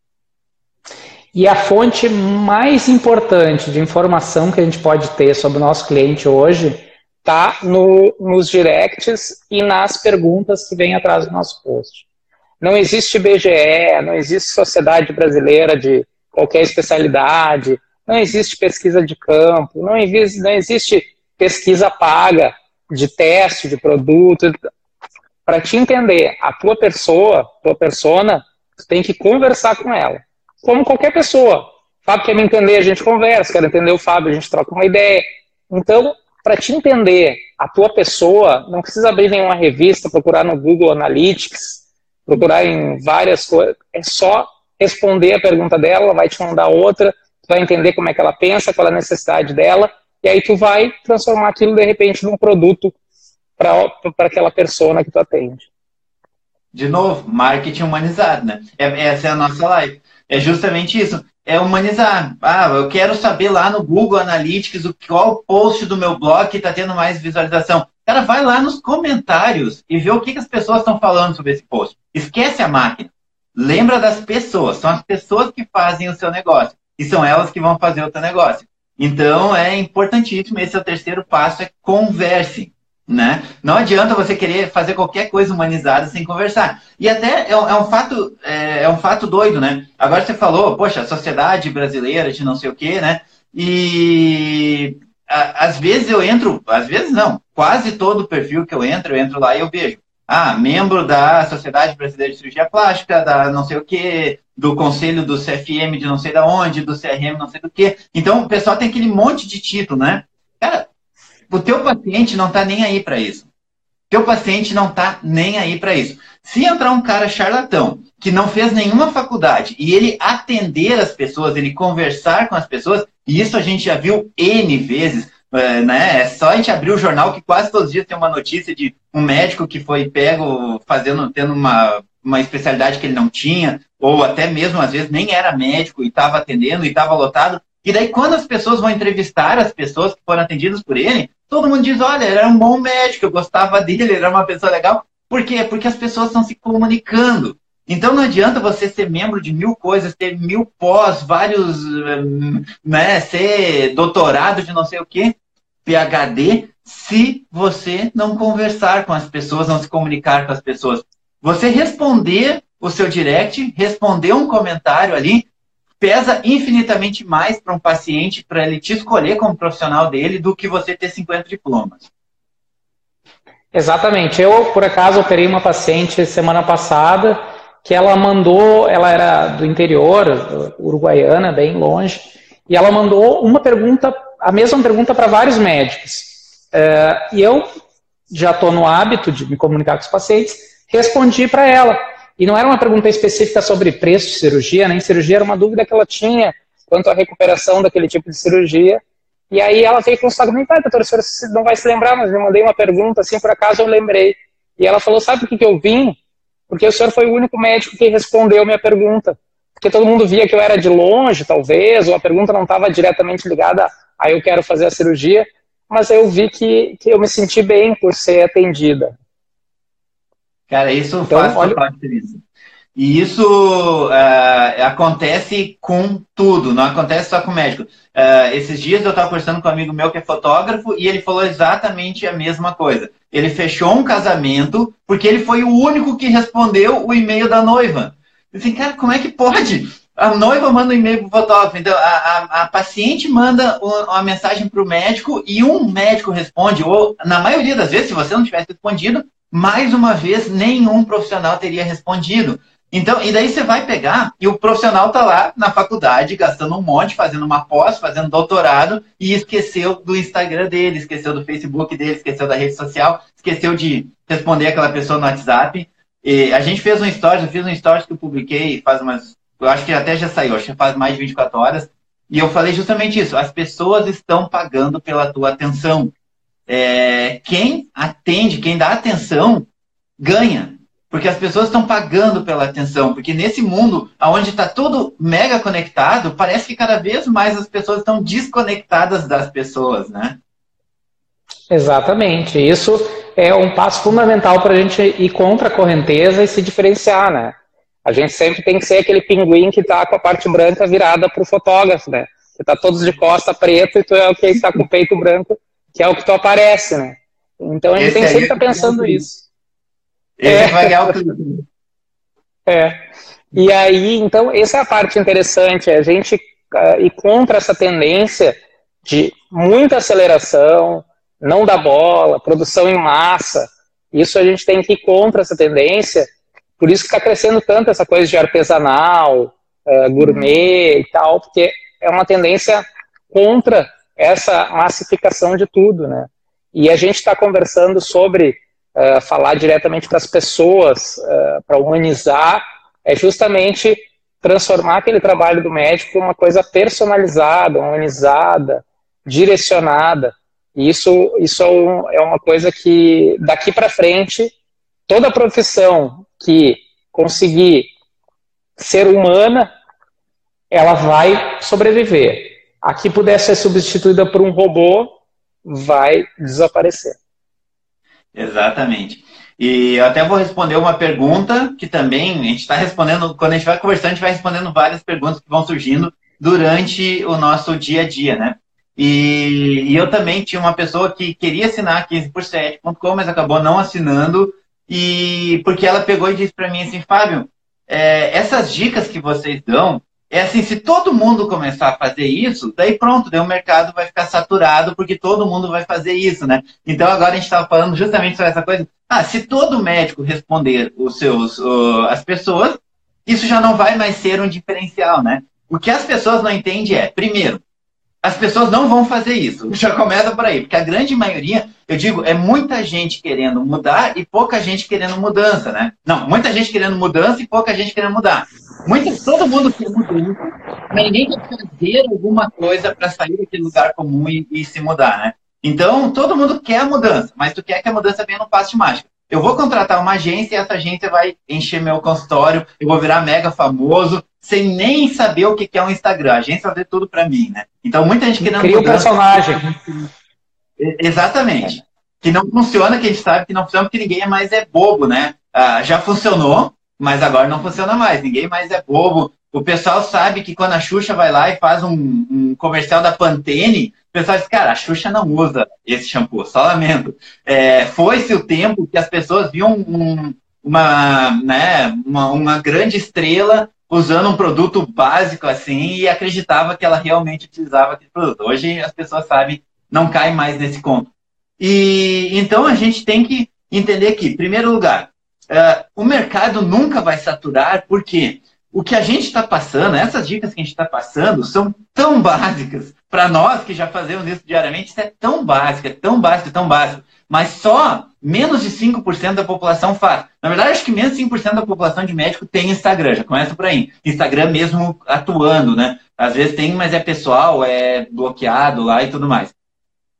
E a fonte mais importante de informação que a gente pode ter sobre o nosso cliente hoje está no, nos directs e nas perguntas que vêm atrás do nosso post. Não existe BGE, não existe Sociedade Brasileira de qualquer especialidade, não existe pesquisa de campo, não existe, não existe pesquisa paga de teste de produto, para te entender a tua pessoa, tua persona, tu tem que conversar com ela. Como qualquer pessoa. O Fábio quer me entender, a gente conversa, quer entender o Fábio, a gente troca uma ideia. Então, para te entender a tua pessoa, não precisa abrir nenhuma revista, procurar no Google Analytics, procurar em várias coisas. É só responder a pergunta dela, ela vai te mandar outra, vai entender como é que ela pensa, qual é a necessidade dela, e aí tu vai transformar aquilo de repente num produto para aquela persona que tu atende. De novo, marketing humanizado, né? É, essa é a nossa live. É justamente isso. É humanizar. Ah, eu quero saber lá no Google Analytics o qual post do meu blog está tendo mais visualização. Cara, vai lá nos comentários e vê o que, que as pessoas estão falando sobre esse post. Esquece a máquina. Lembra das pessoas. São as pessoas que fazem o seu negócio. E são elas que vão fazer o seu negócio. Então é importantíssimo, esse é o terceiro passo, é converse. Né? Não adianta você querer fazer qualquer coisa humanizada sem conversar. E até é, é um fato é, é, um fato doido, né? Agora você falou, poxa, a sociedade brasileira de não sei o quê, né? E a, às vezes eu entro, às vezes não, quase todo perfil que eu entro, eu entro lá e eu vejo ah, membro da Sociedade Brasileira de Cirurgia Plástica, da não sei o quê, do conselho do CFM de não sei da onde, do CRM não sei do quê. Então, o pessoal tem aquele monte de título, né? Cara, o teu paciente não tá nem aí para isso. Teu paciente não tá nem aí para isso. Se entrar um cara charlatão, que não fez nenhuma faculdade, e ele atender as pessoas, ele conversar com as pessoas, e isso a gente já viu N vezes, é, né? É só a gente abrir o jornal que quase todos os dias tem uma notícia de um médico que foi pego fazendo, tendo uma, uma especialidade que ele não tinha, ou até mesmo às vezes nem era médico e estava atendendo e estava lotado. E daí, quando as pessoas vão entrevistar as pessoas que foram atendidas por ele, todo mundo diz: olha, era um bom médico, eu gostava dele, ele era uma pessoa legal. Por quê? Porque as pessoas estão se comunicando. Então não adianta você ser membro de mil coisas, ter mil pós, vários, hum, né, ser doutorado de não sei o quê, PhD, se você não conversar com as pessoas, não se comunicar com as pessoas. Você responder o seu direct, responder um comentário ali, pesa infinitamente mais para um paciente, para ele te escolher como profissional dele, do que você ter 50 diplomas. Exatamente. Eu, por acaso, operei uma paciente semana passada que ela mandou, ela era do interior, uruguaiana, bem longe, e ela mandou uma pergunta, a mesma pergunta para vários médicos. É, e eu já estou no hábito de me comunicar com os pacientes, respondi para ela. E não era uma pergunta específica sobre preço de cirurgia, nem cirurgia, era uma dúvida que ela tinha quanto à recuperação daquele tipo de cirurgia. E aí ela veio com o saco, ah, doutor, o senhor não vai se lembrar, mas eu mandei uma pergunta, assim, por acaso eu lembrei. E ela falou, sabe por que, que eu vim? Porque o senhor foi o único médico que respondeu minha pergunta. Porque todo mundo via que eu era de longe, talvez, ou a pergunta não estava diretamente ligada a eu quero fazer a cirurgia, mas eu vi que, que eu me senti bem por ser atendida. Cara, isso então, faz olha... parte disso. E isso uh, acontece com tudo, não acontece só com médico. Uh, esses dias eu estava conversando com um amigo meu que é fotógrafo e ele falou exatamente a mesma coisa. Ele fechou um casamento porque ele foi o único que respondeu o e-mail da noiva. Eu assim, cara, como é que pode? A noiva manda um e-mail para o fotógrafo, então a, a, a paciente manda uma mensagem para o médico e um médico responde, ou na maioria das vezes, se você não tivesse respondido, mais uma vez nenhum profissional teria respondido. Então, e daí você vai pegar e o profissional está lá na faculdade gastando um monte, fazendo uma pós, fazendo doutorado e esqueceu do Instagram dele, esqueceu do Facebook dele, esqueceu da rede social, esqueceu de responder aquela pessoa no WhatsApp. E a gente fez um stories, eu fiz um stories que eu publiquei faz umas, eu acho que até já saiu, acho que faz mais de 24 horas, e eu falei justamente isso, as pessoas estão pagando pela tua atenção. É, quem atende, quem dá atenção, ganha. Porque as pessoas estão pagando pela atenção. Porque nesse mundo onde está tudo mega conectado, parece que cada vez mais as pessoas estão desconectadas das pessoas, né? Exatamente. Isso é um passo fundamental para a gente ir contra a correnteza e se diferenciar, né? A gente sempre tem que ser aquele pinguim que está com a parte branca virada para o fotógrafo, né? Você está todos de costa preta e tu é o que está com o peito branco, que é o que tu aparece, né? Então a gente tem que sempre estar tá pensando isso. Esse é. vai ganhar o. É. E aí, então, essa é a parte interessante, é a gente uh, ir contra essa tendência de muita aceleração, não da bola, produção em massa. Isso a gente tem que ir contra essa tendência. Por isso que está crescendo tanto essa coisa de artesanal, uh, gourmet e tal, porque é uma tendência contra essa massificação de tudo, né? E a gente está conversando sobre uh, falar diretamente para as pessoas, uh, para humanizar, é justamente transformar aquele trabalho do médico em uma coisa personalizada, humanizada, direcionada. E isso, isso é, é uma coisa que, daqui para frente, toda profissão que conseguir ser humana, ela vai sobreviver. A que puder ser substituída por um robô, vai desaparecer. Exatamente. E eu até vou responder uma pergunta que também a gente está respondendo, quando a gente vai conversando, a gente vai respondendo várias perguntas que vão surgindo durante o nosso dia a dia, né? E, e eu também tinha uma pessoa que queria assinar 15 por 7.com, mas acabou não assinando, e porque ela pegou e disse para mim assim, Fábio, é, essas dicas que vocês dão, é assim, se todo mundo começar a fazer isso, daí pronto, daí o mercado vai ficar saturado porque todo mundo vai fazer isso, né? Então agora a gente estava falando justamente sobre essa coisa. Ah, se todo médico responder os seus, uh, as pessoas, isso já não vai mais ser um diferencial, né? O que as pessoas não entendem é, primeiro, as pessoas não vão fazer isso. Já começa por aí, porque a grande maioria, eu digo, é muita gente querendo mudar e pouca gente querendo mudança, né? Não, muita gente querendo mudança e pouca gente querendo mudar. Muito, todo mundo quer mudança, mas ninguém quer fazer alguma coisa para sair daquele lugar comum e, e, se mudar, né? Então, todo mundo quer a mudança, mas tu quer que a mudança venha no passo de mágica. Eu vou contratar uma agência e essa agência vai encher meu consultório, eu vou virar mega famoso, sem nem saber o que é um Instagram. A agência ver tudo para mim, né? Então, muita gente querendo. Cria um personagem. Exatamente. Que não funciona, que a gente sabe que não funciona porque ninguém mais é bobo, né? Ah, já funcionou, mas agora não funciona mais. Ninguém mais é bobo. O pessoal sabe que quando a Xuxa vai lá e faz um, um comercial da Pantene, o pessoal diz, cara, a Xuxa não usa esse shampoo, só lamento. É, Foi-se o tempo que as pessoas viam um, uma, né, uma, uma grande estrela usando um produto básico assim e acreditava que ela realmente utilizava aquele produto. Hoje as pessoas sabem, não caem mais nesse conto. E então a gente tem que entender que, em primeiro lugar, uh, o mercado nunca vai saturar, porque o que a gente está passando, essas dicas que a gente está passando, são tão básicas para nós que já fazemos isso diariamente. Isso é tão básico, é tão básico, tão básico. Mas só menos de 5% da população faz. Na verdade, acho que menos de 5% da população de médico tem Instagram, já começa por aí. Instagram mesmo atuando, né? Às vezes tem, mas é pessoal, é bloqueado lá e tudo mais.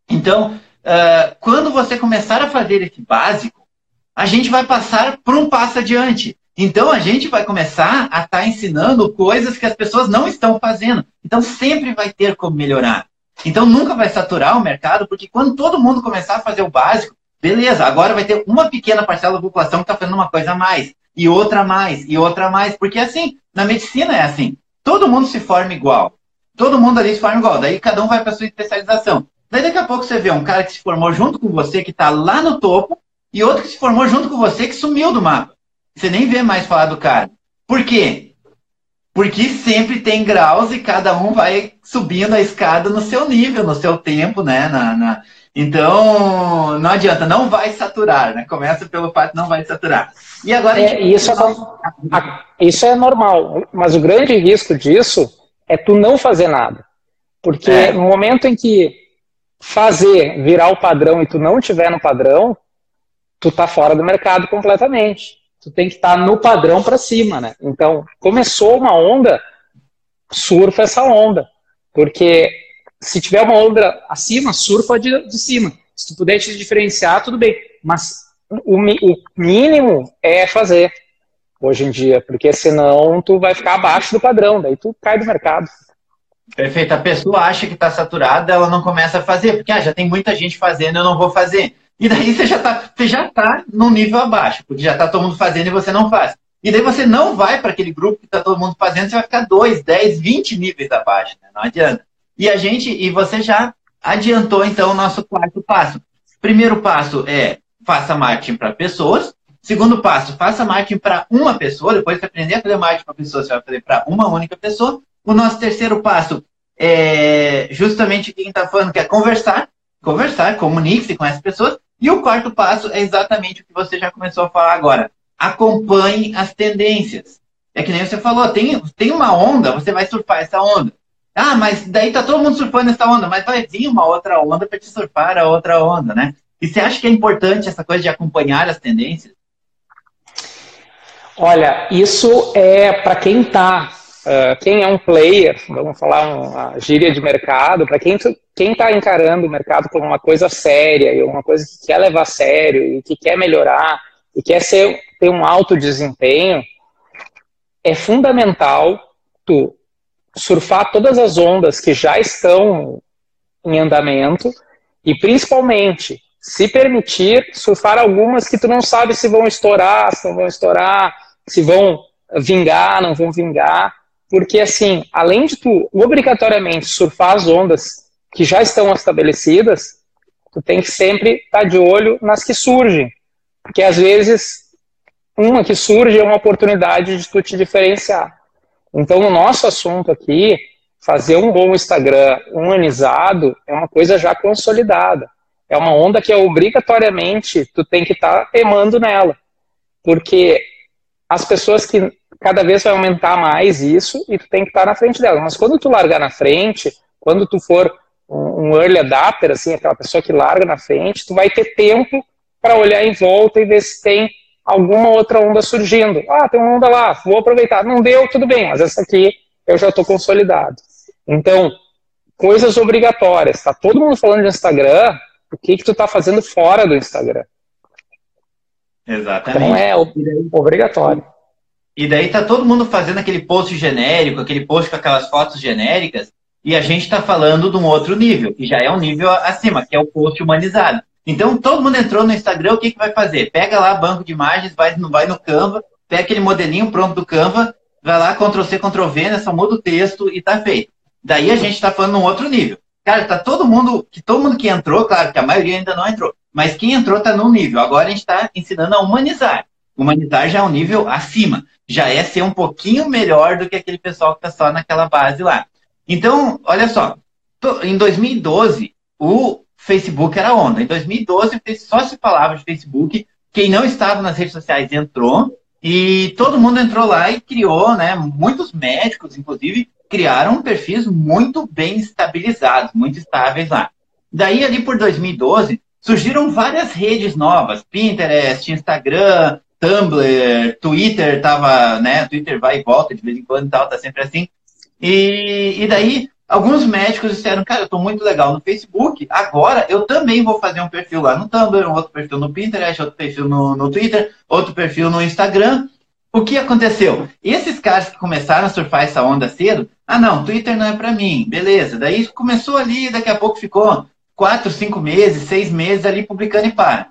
Então, uh, quando você começar a fazer esse básico, a gente vai passar por um passo adiante. Então a gente vai começar a estar tá ensinando coisas que as pessoas não estão fazendo. Então sempre vai ter como melhorar. Então nunca vai saturar o mercado, porque quando todo mundo começar a fazer o básico, beleza, agora vai ter uma pequena parcela da população que está fazendo uma coisa a mais, e outra a mais, e outra a mais. Porque assim, na medicina é assim, todo mundo se forma igual. Todo mundo ali se forma igual. Daí cada um vai para sua especialização. Daí daqui a pouco você vê um cara que se formou junto com você, que está lá no topo, e outro que se formou junto com você, que sumiu do mapa. Você nem vê mais falar do cara. Por quê? Porque sempre tem graus e cada um vai subindo a escada no seu nível, no seu tempo, né? Na, na... Então, não adianta, não vai saturar, né? Começa pelo fato não vai saturar. E agora. É, gente... isso, é, isso é normal, mas o grande risco disso é tu não fazer nada. Porque é. no momento em que fazer virar o padrão e tu não tiver no padrão, tu tá fora do mercado completamente tu tem que estar tá no padrão para cima, né? Então, começou uma onda, surfa essa onda. Porque se tiver uma onda acima, surfa de, de cima. Se tu puder te diferenciar, tudo bem. Mas o, o mínimo é fazer hoje em dia, porque senão tu vai ficar abaixo do padrão, daí tu cai do mercado. Perfeito. A pessoa acha que está saturada, ela não começa a fazer, porque ah, já tem muita gente fazendo, eu não vou fazer. E daí você já está você já tá num nível abaixo, porque já está todo mundo fazendo e você não faz. E daí você não vai para aquele grupo que está todo mundo fazendo, você vai ficar 2, 10, 20 níveis abaixo, né? não adianta. E a gente, e você já adiantou então o nosso quarto passo. Primeiro passo é faça marketing para pessoas. Segundo passo, faça marketing para uma pessoa. Depois de aprender a fazer marketing para pessoas, você vai fazer para uma única pessoa. O nosso terceiro passo é justamente quem está falando, que é conversar. Conversar, comunique-se com essas pessoas. E o quarto passo é exatamente o que você já começou a falar agora. Acompanhe as tendências. É que nem você falou, tem, tem uma onda, você vai surfar essa onda. Ah, mas daí tá todo mundo surfando essa onda, mas vai vir uma outra onda para te surfar a outra onda, né? E você acha que é importante essa coisa de acompanhar as tendências? Olha, isso é para quem está Uh, quem é um player, vamos falar uma gíria de mercado, para quem quem está encarando o mercado como uma coisa séria e uma coisa que quer levar a sério e que quer melhorar e quer ser, ter um alto desempenho, é fundamental tu surfar todas as ondas que já estão em andamento e principalmente se permitir surfar algumas que tu não sabe se vão estourar, se não vão estourar, se vão vingar, não vão vingar porque, assim, além de tu obrigatoriamente surfar as ondas que já estão estabelecidas, tu tem que sempre estar tá de olho nas que surgem. Porque, às vezes, uma que surge é uma oportunidade de tu te diferenciar. Então, no nosso assunto aqui, fazer um bom Instagram humanizado é uma coisa já consolidada. É uma onda que é obrigatoriamente tu tem que estar tá remando nela. Porque as pessoas que cada vez vai aumentar mais isso e tu tem que estar na frente dela. Mas quando tu largar na frente, quando tu for um, early adapter, assim, aquela pessoa que larga na frente, tu vai ter tempo para olhar em volta e ver se tem alguma outra onda surgindo. Ah, tem uma onda lá, vou aproveitar. Não deu, tudo bem, mas essa aqui eu já estou consolidado. Então, coisas obrigatórias. Tá todo mundo falando de Instagram, o que que tu tá fazendo fora do Instagram. Exatamente. Então é obrigatório. E daí tá todo mundo fazendo aquele post genérico, aquele post com aquelas fotos genéricas, e a gente está falando de um outro nível, que já é um nível acima, que é o post humanizado. Então, todo mundo entrou no Instagram, o que, que vai fazer? Pega lá banco de imagens, vai, vai no Canva, pega aquele modelinho pronto do Canva, vai lá, Ctrl-C, Ctrl-V, né, só muda o texto e tá feito. Daí a gente está falando num outro nível. Cara, tá todo mundo, que todo mundo que entrou, claro que a maioria ainda não entrou, mas quem entrou tá num nível. Agora a gente está ensinando a humanizar. Humanizar já é um nível acima. Já é ser um pouquinho melhor do que aquele pessoal que está só naquela base lá. Então, olha só. Em 2012, o Facebook era onda. Em 2012, só se falava de Facebook. Quem não estava nas redes sociais entrou. E todo mundo entrou lá e criou, né? Muitos médicos, inclusive, criaram perfis muito bem estabilizados, muito estáveis lá. Daí, ali por 2012, surgiram várias redes novas: Pinterest, Instagram, Tumblr, Twitter tava, né? Twitter vai e volta de vez em quando e tal, tá sempre assim. E, e daí, alguns médicos disseram, cara, eu tô muito legal no Facebook, agora eu também vou fazer um perfil lá no Tumblr, um outro perfil no Pinterest, outro perfil no, no Twitter, outro perfil no Instagram. O que aconteceu? Esses caras que começaram a surfar essa onda cedo, ah não, Twitter não é para mim, beleza. Daí começou ali, daqui a pouco ficou quatro, cinco meses, seis meses ali publicando e para.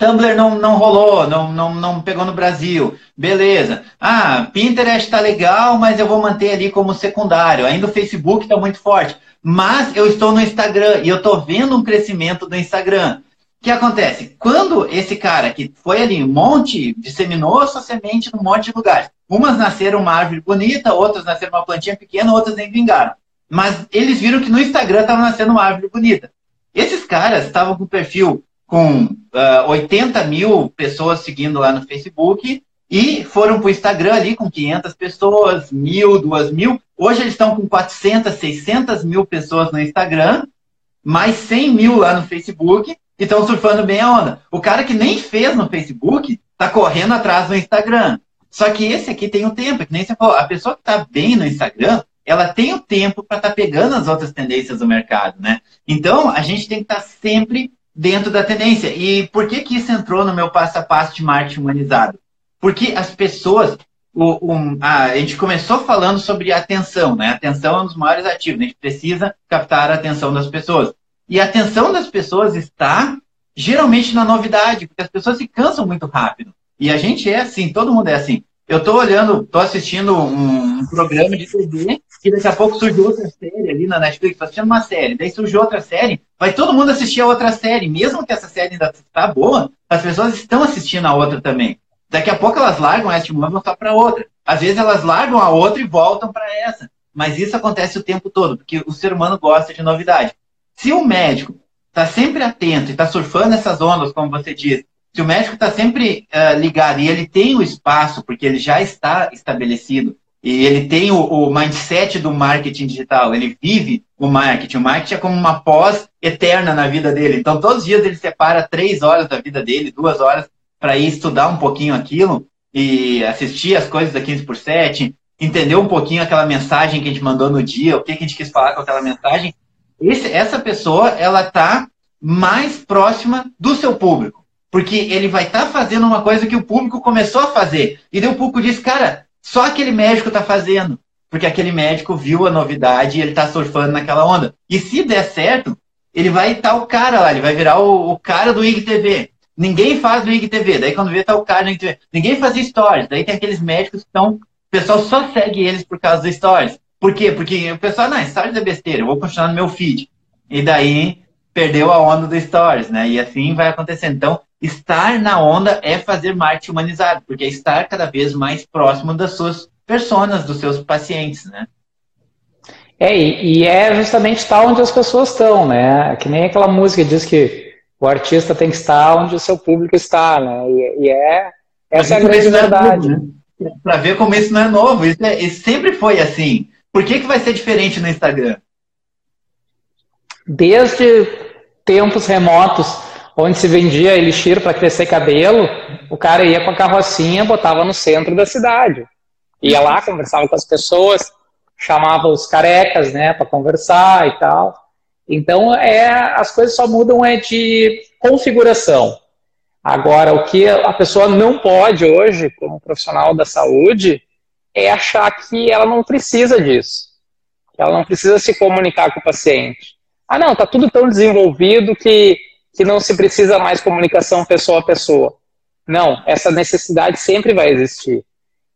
Tumblr não, não rolou, não, não, não pegou no Brasil. Beleza. Ah, Pinterest está legal, mas eu vou manter ali como secundário. Ainda o Facebook está muito forte. Mas eu estou no Instagram e eu estou vendo um crescimento do Instagram. O que acontece? Quando esse cara que foi ali, um monte, disseminou sua semente num monte de lugares. Umas nasceram uma árvore bonita, outras nasceram uma plantinha pequena, outras nem vingaram. Mas eles viram que no Instagram estava nascendo uma árvore bonita. Esses caras estavam com perfil com uh, ah, 80 mil pessoas seguindo lá no Facebook e foram para o Instagram ali com 500 pessoas, mil, duas mil. Hoje eles estão com 400, 600 mil pessoas no Instagram, mais 100 mil lá no Facebook e estão surfando bem a onda. O cara que nem fez no Facebook está correndo atrás no Instagram. Só que esse aqui tem o um tempo, que nem você falou, a pessoa que está bem no Instagram, ela tem o tempo para estar tá pegando as outras tendências do mercado, né? Então, a gente tem que estar tá sempre dentro da tendência. E por que, que isso entrou no meu passo a passo de marketing humanizado? Porque as pessoas, o, o, a, a, gente começou falando sobre atenção, né? Atenção é um dos maiores ativos, a gente precisa captar a atenção das pessoas. E a atenção das pessoas está geralmente na novidade, porque as pessoas se cansam muito rápido. E a gente é assim, todo mundo é assim. Eu estou olhando, estou assistindo um, um, programa de TV e daqui a pouco surge outra série ali na Netflix, estou assistindo uma série, daí surge outra série, vai todo mundo assistir a outra série, mesmo que essa série ainda está boa, as pessoas estão assistindo a outra também. Daqui a pouco elas largam essa e vão só para outra. Às vezes elas largam a outra e voltam para essa. Mas isso acontece o tempo todo, porque o ser humano gosta de novidade. Se o médico está sempre atento e está surfando essas ondas, como você diz, se o médico está sempre uh, ligado e ele tem o espaço, porque ele já está estabelecido, e ele tem o, o, mindset do marketing digital, ele vive o marketing. O marketing é como uma pós eterna na vida dele. Então, todos os dias ele separa três horas da vida dele, duas horas, para ir estudar um pouquinho aquilo e assistir as coisas da 15 por 7, entender um pouquinho aquela mensagem que a gente mandou no dia, o que a gente quis falar com aquela mensagem. Esse, essa pessoa, ela está mais próxima do seu público. Porque ele vai estar tá fazendo uma coisa que o público começou a fazer. E daí o público diz, cara, só aquele médico está fazendo. Porque aquele médico viu a novidade e ele está surfando naquela onda. E se der certo, ele vai estar tá o cara lá, ele vai virar o, o cara do IGTV. Ninguém faz do IGTV. Daí quando vê, tá o cara do IGTV. Ninguém faz stories. Daí tem aqueles médicos que estão. O pessoal só segue eles por causa dos stories. Por quê? Porque o pessoal, não, stories é besteira, eu vou continuar no meu feed. E daí perdeu a onda do stories, né? E assim vai acontecendo. Então, estar na onda é fazer marketing humanizado, porque é estar cada vez mais próximo das suas personas, dos seus pacientes, né? É, e é justamente estar onde as pessoas estão, né? Que nem aquela música diz que o artista tem que estar onde o seu público está, né? E, e é essa é a grande verdade. É né? Para ver como isso não é novo, isso, é, isso sempre foi assim. Por que, que vai ser diferente no Instagram? Desde tempos remotos, onde se vendia elixir para crescer cabelo, o cara ia com a carrocinha, botava no centro da cidade. Ia lá, conversava com as pessoas, chamava os carecas, né, para conversar e tal. Então, é, as coisas só mudam é de configuração. Agora, o que a pessoa não pode hoje, como profissional da saúde, é achar que ela não precisa disso. Que ela não precisa se comunicar com o paciente. Ah, não, está tudo tão desenvolvido que, que não se precisa mais comunicação pessoa a pessoa. Não, essa necessidade sempre vai existir.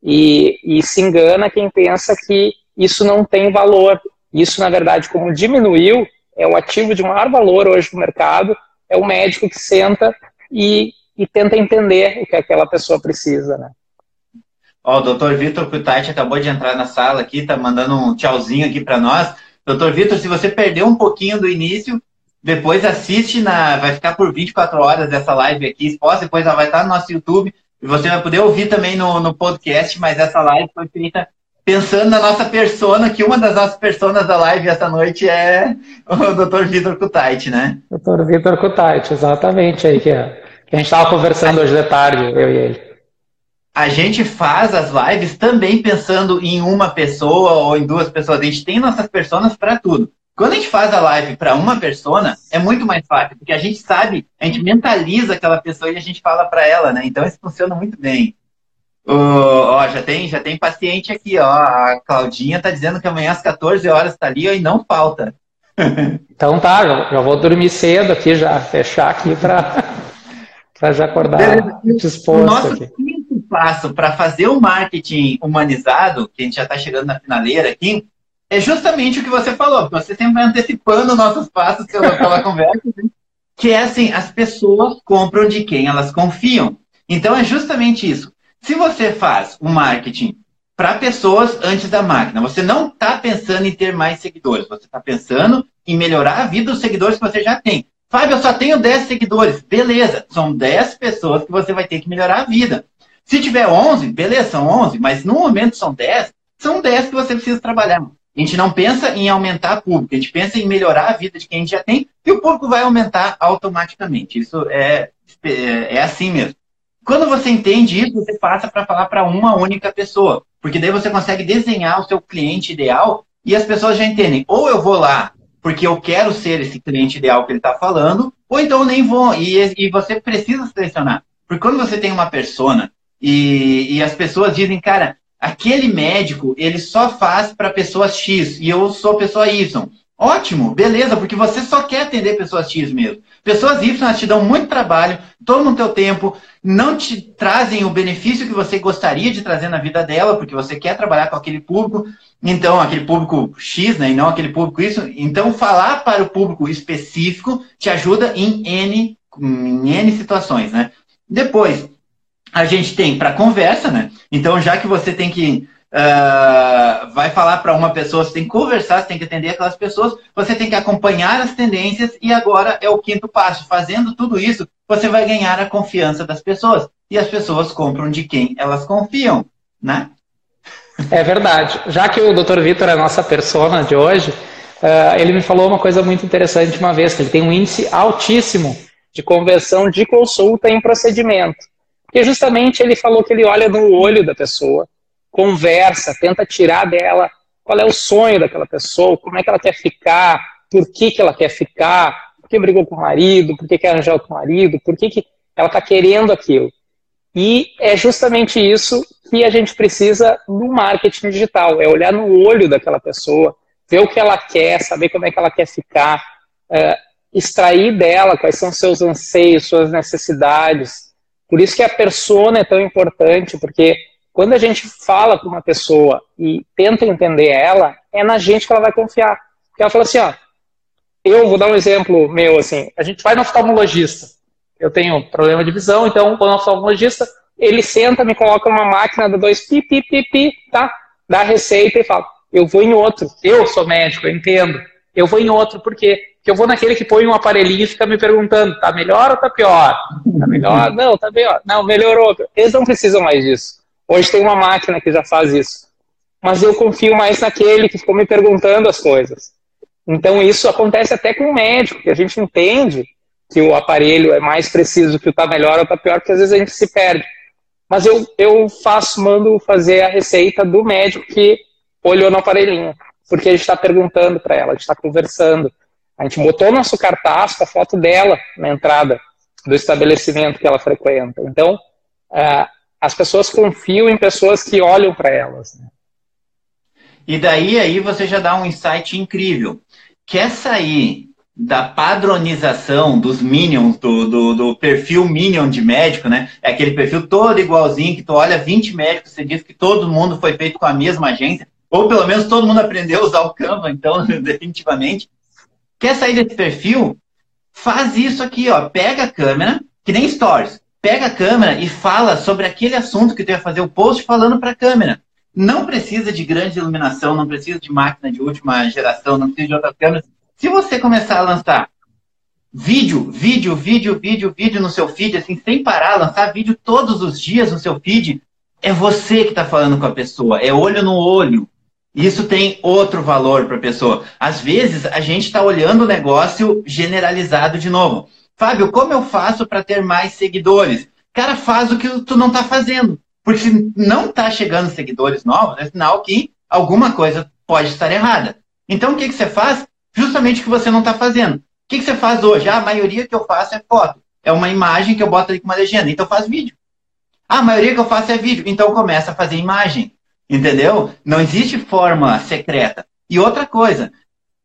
E, e se engana quem pensa que isso não tem valor. Isso, na verdade, como diminuiu, é o ativo de maior valor hoje no mercado, é o médico que senta e, e tenta entender o que aquela pessoa precisa, né? Ó, o doutor Vitor Kutati acabou de entrar na sala aqui, tá mandando um tchauzinho aqui para nós. Doutor Vitor, se você perdeu um pouquinho do início, depois assiste na. Vai ficar por 24 horas essa live aqui exposta, depois ela vai estar no nosso YouTube. E você vai poder ouvir também no, no podcast, mas essa live foi feita pensando na nossa persona, que uma das nossas personas da live essa noite é o Dr. Vitor Kutait, né? Dr. Vitor Kutait, exatamente aí que, é, que a gente estava conversando hoje de tarde, eu e ele. A gente faz as lives também pensando em uma pessoa ou em duas pessoas. A gente tem nossas personas para tudo. Quando a gente faz a live para uma persona, é muito mais fácil, porque a gente sabe, a gente mentaliza aquela pessoa e a gente fala para ela, né? Então isso funciona muito bem. Ó, já tem, já tem paciente aqui, ó. A Claudinha tá dizendo que amanhã às 14 horas tá ali ó, e não falta. Então tá, já vou dormir cedo aqui, já fechar aqui para já acordar disposto. O nosso aqui. quinto passo para fazer o marketing humanizado, que a gente já está chegando na finaleira aqui, é justamente o que você falou. Você sempre vai antecipando nossos passos pela, pela conversa, né? que é assim, as pessoas compram de quem elas confiam. Então é justamente isso. Se você faz o marketing para pessoas antes da máquina, você não está pensando em ter mais seguidores, você está pensando em melhorar a vida dos seguidores que você já tem. Fábio, eu só tenho 10 seguidores. Beleza, são 10 pessoas que você vai ter que melhorar a vida. Se tiver 11, beleza, são 11, mas no momento são 10, são 10 que você precisa trabalhar. A gente não pensa em aumentar público, a gente pensa em melhorar a vida de quem a gente já tem e o público vai aumentar automaticamente. Isso é, é, é assim mesmo. Quando você entende isso, você passa para falar para uma única pessoa, porque daí você consegue desenhar o seu cliente ideal e as pessoas já entendem. Ou eu vou lá porque eu quero ser esse cliente ideal que ele está falando, ou então eu nem vou. E, e você precisa selecionar. Porque quando você tem uma persona e, e as pessoas dizem, cara, aquele médico, ele só faz para pessoas X e eu sou pessoa Y. Ótimo, beleza, porque você só quer atender pessoas X mesmo. Pessoas Y te dão muito trabalho, tomam teu tempo, não te trazem o benefício que você gostaria de trazer na vida dela, porque você quer trabalhar com aquele público, então aquele público X, né, e não aquele público isso. Então falar para o público específico te ajuda em N, em N situações, né? Depois, a gente tem para conversa, né? Então, já que você tem que uh, vai falar para uma pessoa, você tem que conversar, você tem que atender aquelas pessoas, você tem que acompanhar as tendências e agora é o quinto passo. Fazendo tudo isso, você vai ganhar a confiança das pessoas e as pessoas compram de quem elas confiam, né? É verdade. Já que o Dr. Vitor é a nossa persona de hoje, uh, ele me falou uma coisa muito interessante uma vez, que ele tem um índice altíssimo de conversão de consulta em procedimento. Porque justamente ele falou que ele olha no olho da pessoa, conversa, tenta tirar dela qual é o sonho daquela pessoa, como é que ela quer ficar, por que, que ela quer ficar, por que brigou com o marido, por que quer arranjar o marido, por que, que ela está querendo aquilo. E é justamente isso que a gente precisa no marketing digital, é olhar no olho daquela pessoa, ver o que ela quer, saber como é que ela quer ficar, é, extrair dela quais são seus anseios, suas necessidades, por isso que a persona é tão importante, porque quando a gente fala com uma pessoa e tenta entender ela, é na gente que ela vai confiar. Porque ela fala assim, ó, eu vou dar um exemplo meu, assim, a gente vai no oftalmologista, eu tenho problema de visão, então vou no oftalmologista, ele senta, me coloca numa máquina, dá dois pi, pi, pi, pi, tá? Dá a receita e fala, eu vou em outro, eu sou médico, eu entendo, eu vou em outro, por quê? Que eu vou naquele que põe um aparelhinho e fica me perguntando, tá melhor ou tá pior? Tá melhor? Não, tá pior. Não, melhorou. Eles não precisam mais disso. Hoje tem uma máquina que já faz isso. Mas eu confio mais naquele que ficou me perguntando as coisas. Então isso acontece até com o médico, que a gente entende que o aparelho é mais preciso que o tá melhor ou tá pior, porque às vezes a gente se perde. Mas eu, eu faço, mando fazer a receita do médico que olhou no aparelhinho, porque a gente está perguntando para ela, a gente está conversando A gente botou nosso cartaz com a foto dela na entrada do estabelecimento que ela frequenta. Então, uh, as pessoas confiam em pessoas que olham para elas. Né? E daí aí você já dá um insight incrível. Quer sair da padronização dos minions, do, do, do, perfil minion de médico, né? É aquele perfil todo igualzinho, que tu olha 20 médicos, você diz que todo mundo foi feito com a mesma agência, ou pelo menos todo mundo aprendeu a usar o Canva, então, definitivamente. Quer sair desse perfil? Faz isso aqui, ó. Pega a câmera, que nem stories. Pega a câmera e fala sobre aquele assunto que tu ia fazer o post falando para a câmera. Não precisa de grande iluminação, não precisa de máquina de última geração, não precisa de outras câmeras. Se você começar a lançar vídeo, vídeo, vídeo, vídeo, vídeo no seu feed, assim, sem parar, lançar vídeo todos os dias no seu feed, é você que está falando com a pessoa, é olho no olho. Isso tem outro valor para a pessoa. Às vezes, a gente está olhando o negócio generalizado de novo. Fábio, como eu faço para ter mais seguidores? Cara, faz o que tu não está fazendo. Porque se não está chegando seguidores novos, é sinal que alguma coisa pode estar errada. Então, o que, que você faz? Justamente o que você não está fazendo. O que, que você faz hoje? Ah, a maioria que eu faço é foto. É uma imagem que eu boto ali com uma legenda. Então, faz vídeo. Ah, a maioria que eu faço é vídeo. Então, começa a fazer imagem. Entendeu? Não existe forma secreta. E outra coisa,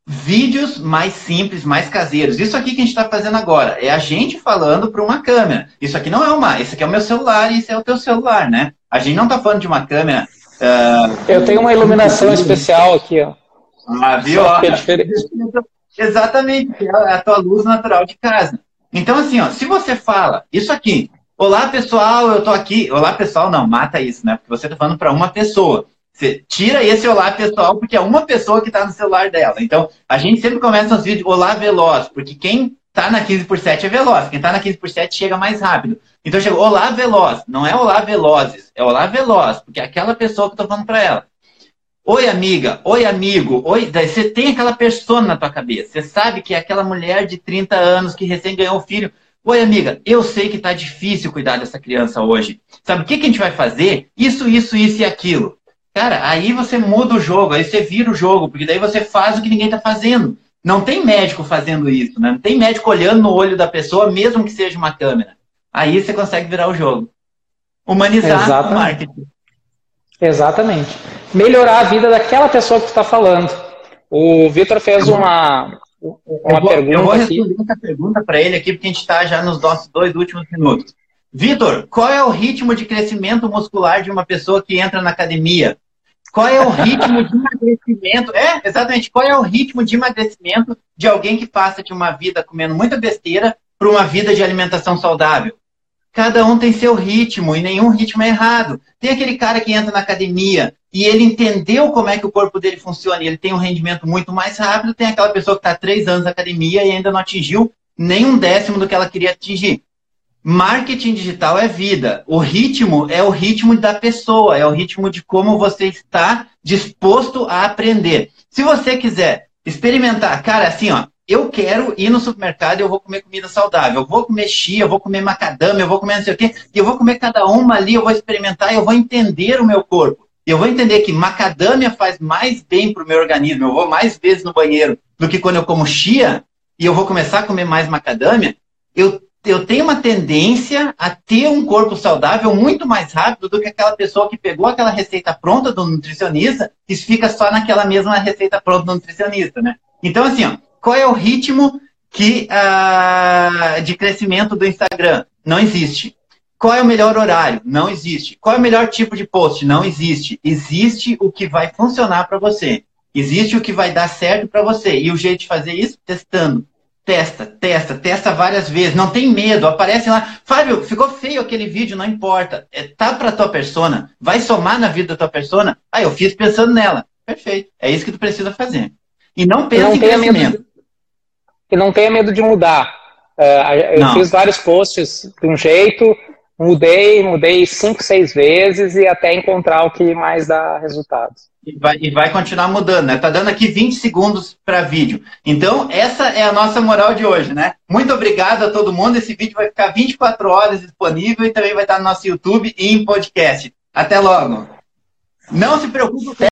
vídeos mais simples, mais caseiros. Isso aqui que a gente está fazendo agora é a gente falando para uma câmera. Isso aqui não é uma, esse aqui é o meu celular e esse é o teu celular, né? A gente não está falando de uma câmera. Uh, Eu tenho uma iluminação especial aqui, ó. Ah, viu? Ó, é diferente. Exatamente, é a tua luz natural de casa. Então, assim, ó, se você fala isso aqui, olá pessoal, eu tô aqui. Olá pessoal, não, mata isso, né? Porque você tá falando para uma pessoa. Você tira esse olá pessoal, porque é uma pessoa que está no celular dela. Então, a gente sempre começa os vídeos olá veloz, porque quem está na 15 por 7 é veloz. Quem está na 15 por 7 chega mais rápido. Então, chega olá veloz. Não é olá velozes, é olá veloz, porque é aquela pessoa que eu tô falando para ela. Oi, amiga. Oi, amigo. Oi, daí você tem aquela pessoa na tua cabeça. Você sabe que é aquela mulher de 30 anos que recém ganhou o filho. Oi, amiga, eu sei que tá difícil cuidar dessa criança hoje. Sabe o que, que a gente vai fazer? Isso, isso, isso e aquilo. Cara, aí você muda o jogo, aí você vira o jogo, porque daí você faz o que ninguém está fazendo. Não tem médico fazendo isso, né? Não tem médico olhando no olho da pessoa, mesmo que seja uma câmera. Aí você consegue virar o jogo. Humanizar Exatamente. o marketing. Exatamente. Melhorar a vida daquela pessoa que está falando. O Vitor fez uma, uma eu vou, pergunta. Eu vou responder aqui. essa pergunta para ele aqui, porque a gente está já nos nossos dois últimos minutos. Vitor, qual é o ritmo de crescimento muscular de uma pessoa que entra na academia? Qual é o ritmo de emagrecimento? É, exatamente. Qual é o ritmo de emagrecimento de alguém que passa de uma vida comendo muita besteira para uma vida de alimentação saudável? Cada um tem seu ritmo e nenhum ritmo é errado. Tem aquele cara que entra na academia e ele entendeu como é que o corpo dele funciona e ele tem um rendimento muito mais rápido. Tem aquela pessoa que está três anos na academia e ainda não atingiu nem um décimo do que ela queria atingir. Marketing digital é vida. O ritmo é o ritmo da pessoa, é o ritmo de como você está disposto a aprender. Se você quiser experimentar, cara, assim, ó, eu quero ir no supermercado e eu vou comer comida saudável. Eu vou comer chia, eu vou comer macadâmia, eu vou comer não sei o quê. E eu vou comer cada uma ali, eu vou experimentar, eu vou entender o meu corpo. Eu vou entender que macadâmia faz mais bem para o meu organismo. Eu vou mais vezes no banheiro do que quando eu como chia e eu vou começar a comer mais macadâmia. Eu eu tenho uma tendência a ter um corpo saudável muito mais rápido do que aquela pessoa que pegou aquela receita pronta do nutricionista e fica só naquela mesma receita pronta do nutricionista, né? Então, assim, ó, qual é o ritmo que, uh, de crescimento do Instagram? Não existe. Qual é o melhor horário? Não existe. Qual é o melhor tipo de post? Não existe. Existe o que vai funcionar para você. Existe o que vai dar certo para você. E o jeito de fazer isso? Testando. Testa, testa, testa várias vezes. Não tem medo. Aparece lá. Fábio, ficou feio aquele vídeo, não importa. É, tá pra tua persona. Vai somar na vida da tua persona. Ah, eu fiz pensando nela. Perfeito. É isso que tu precisa fazer. E não pense não em crescimento. Medo de, e não tenha medo de mudar. Uh, eu não. fiz vários posts de um jeito, mudei, mudei cinco, seis vezes e até encontrar o que mais dá resultados. E vai, e vai continuar mudando, né? Tá dando aqui 20 segundos para vídeo. Então, essa é a nossa moral de hoje, né? Muito obrigado a todo mundo. Esse vídeo vai ficar 24 horas disponível e também vai estar no nosso YouTube e em podcast. Até logo. Não se preocupe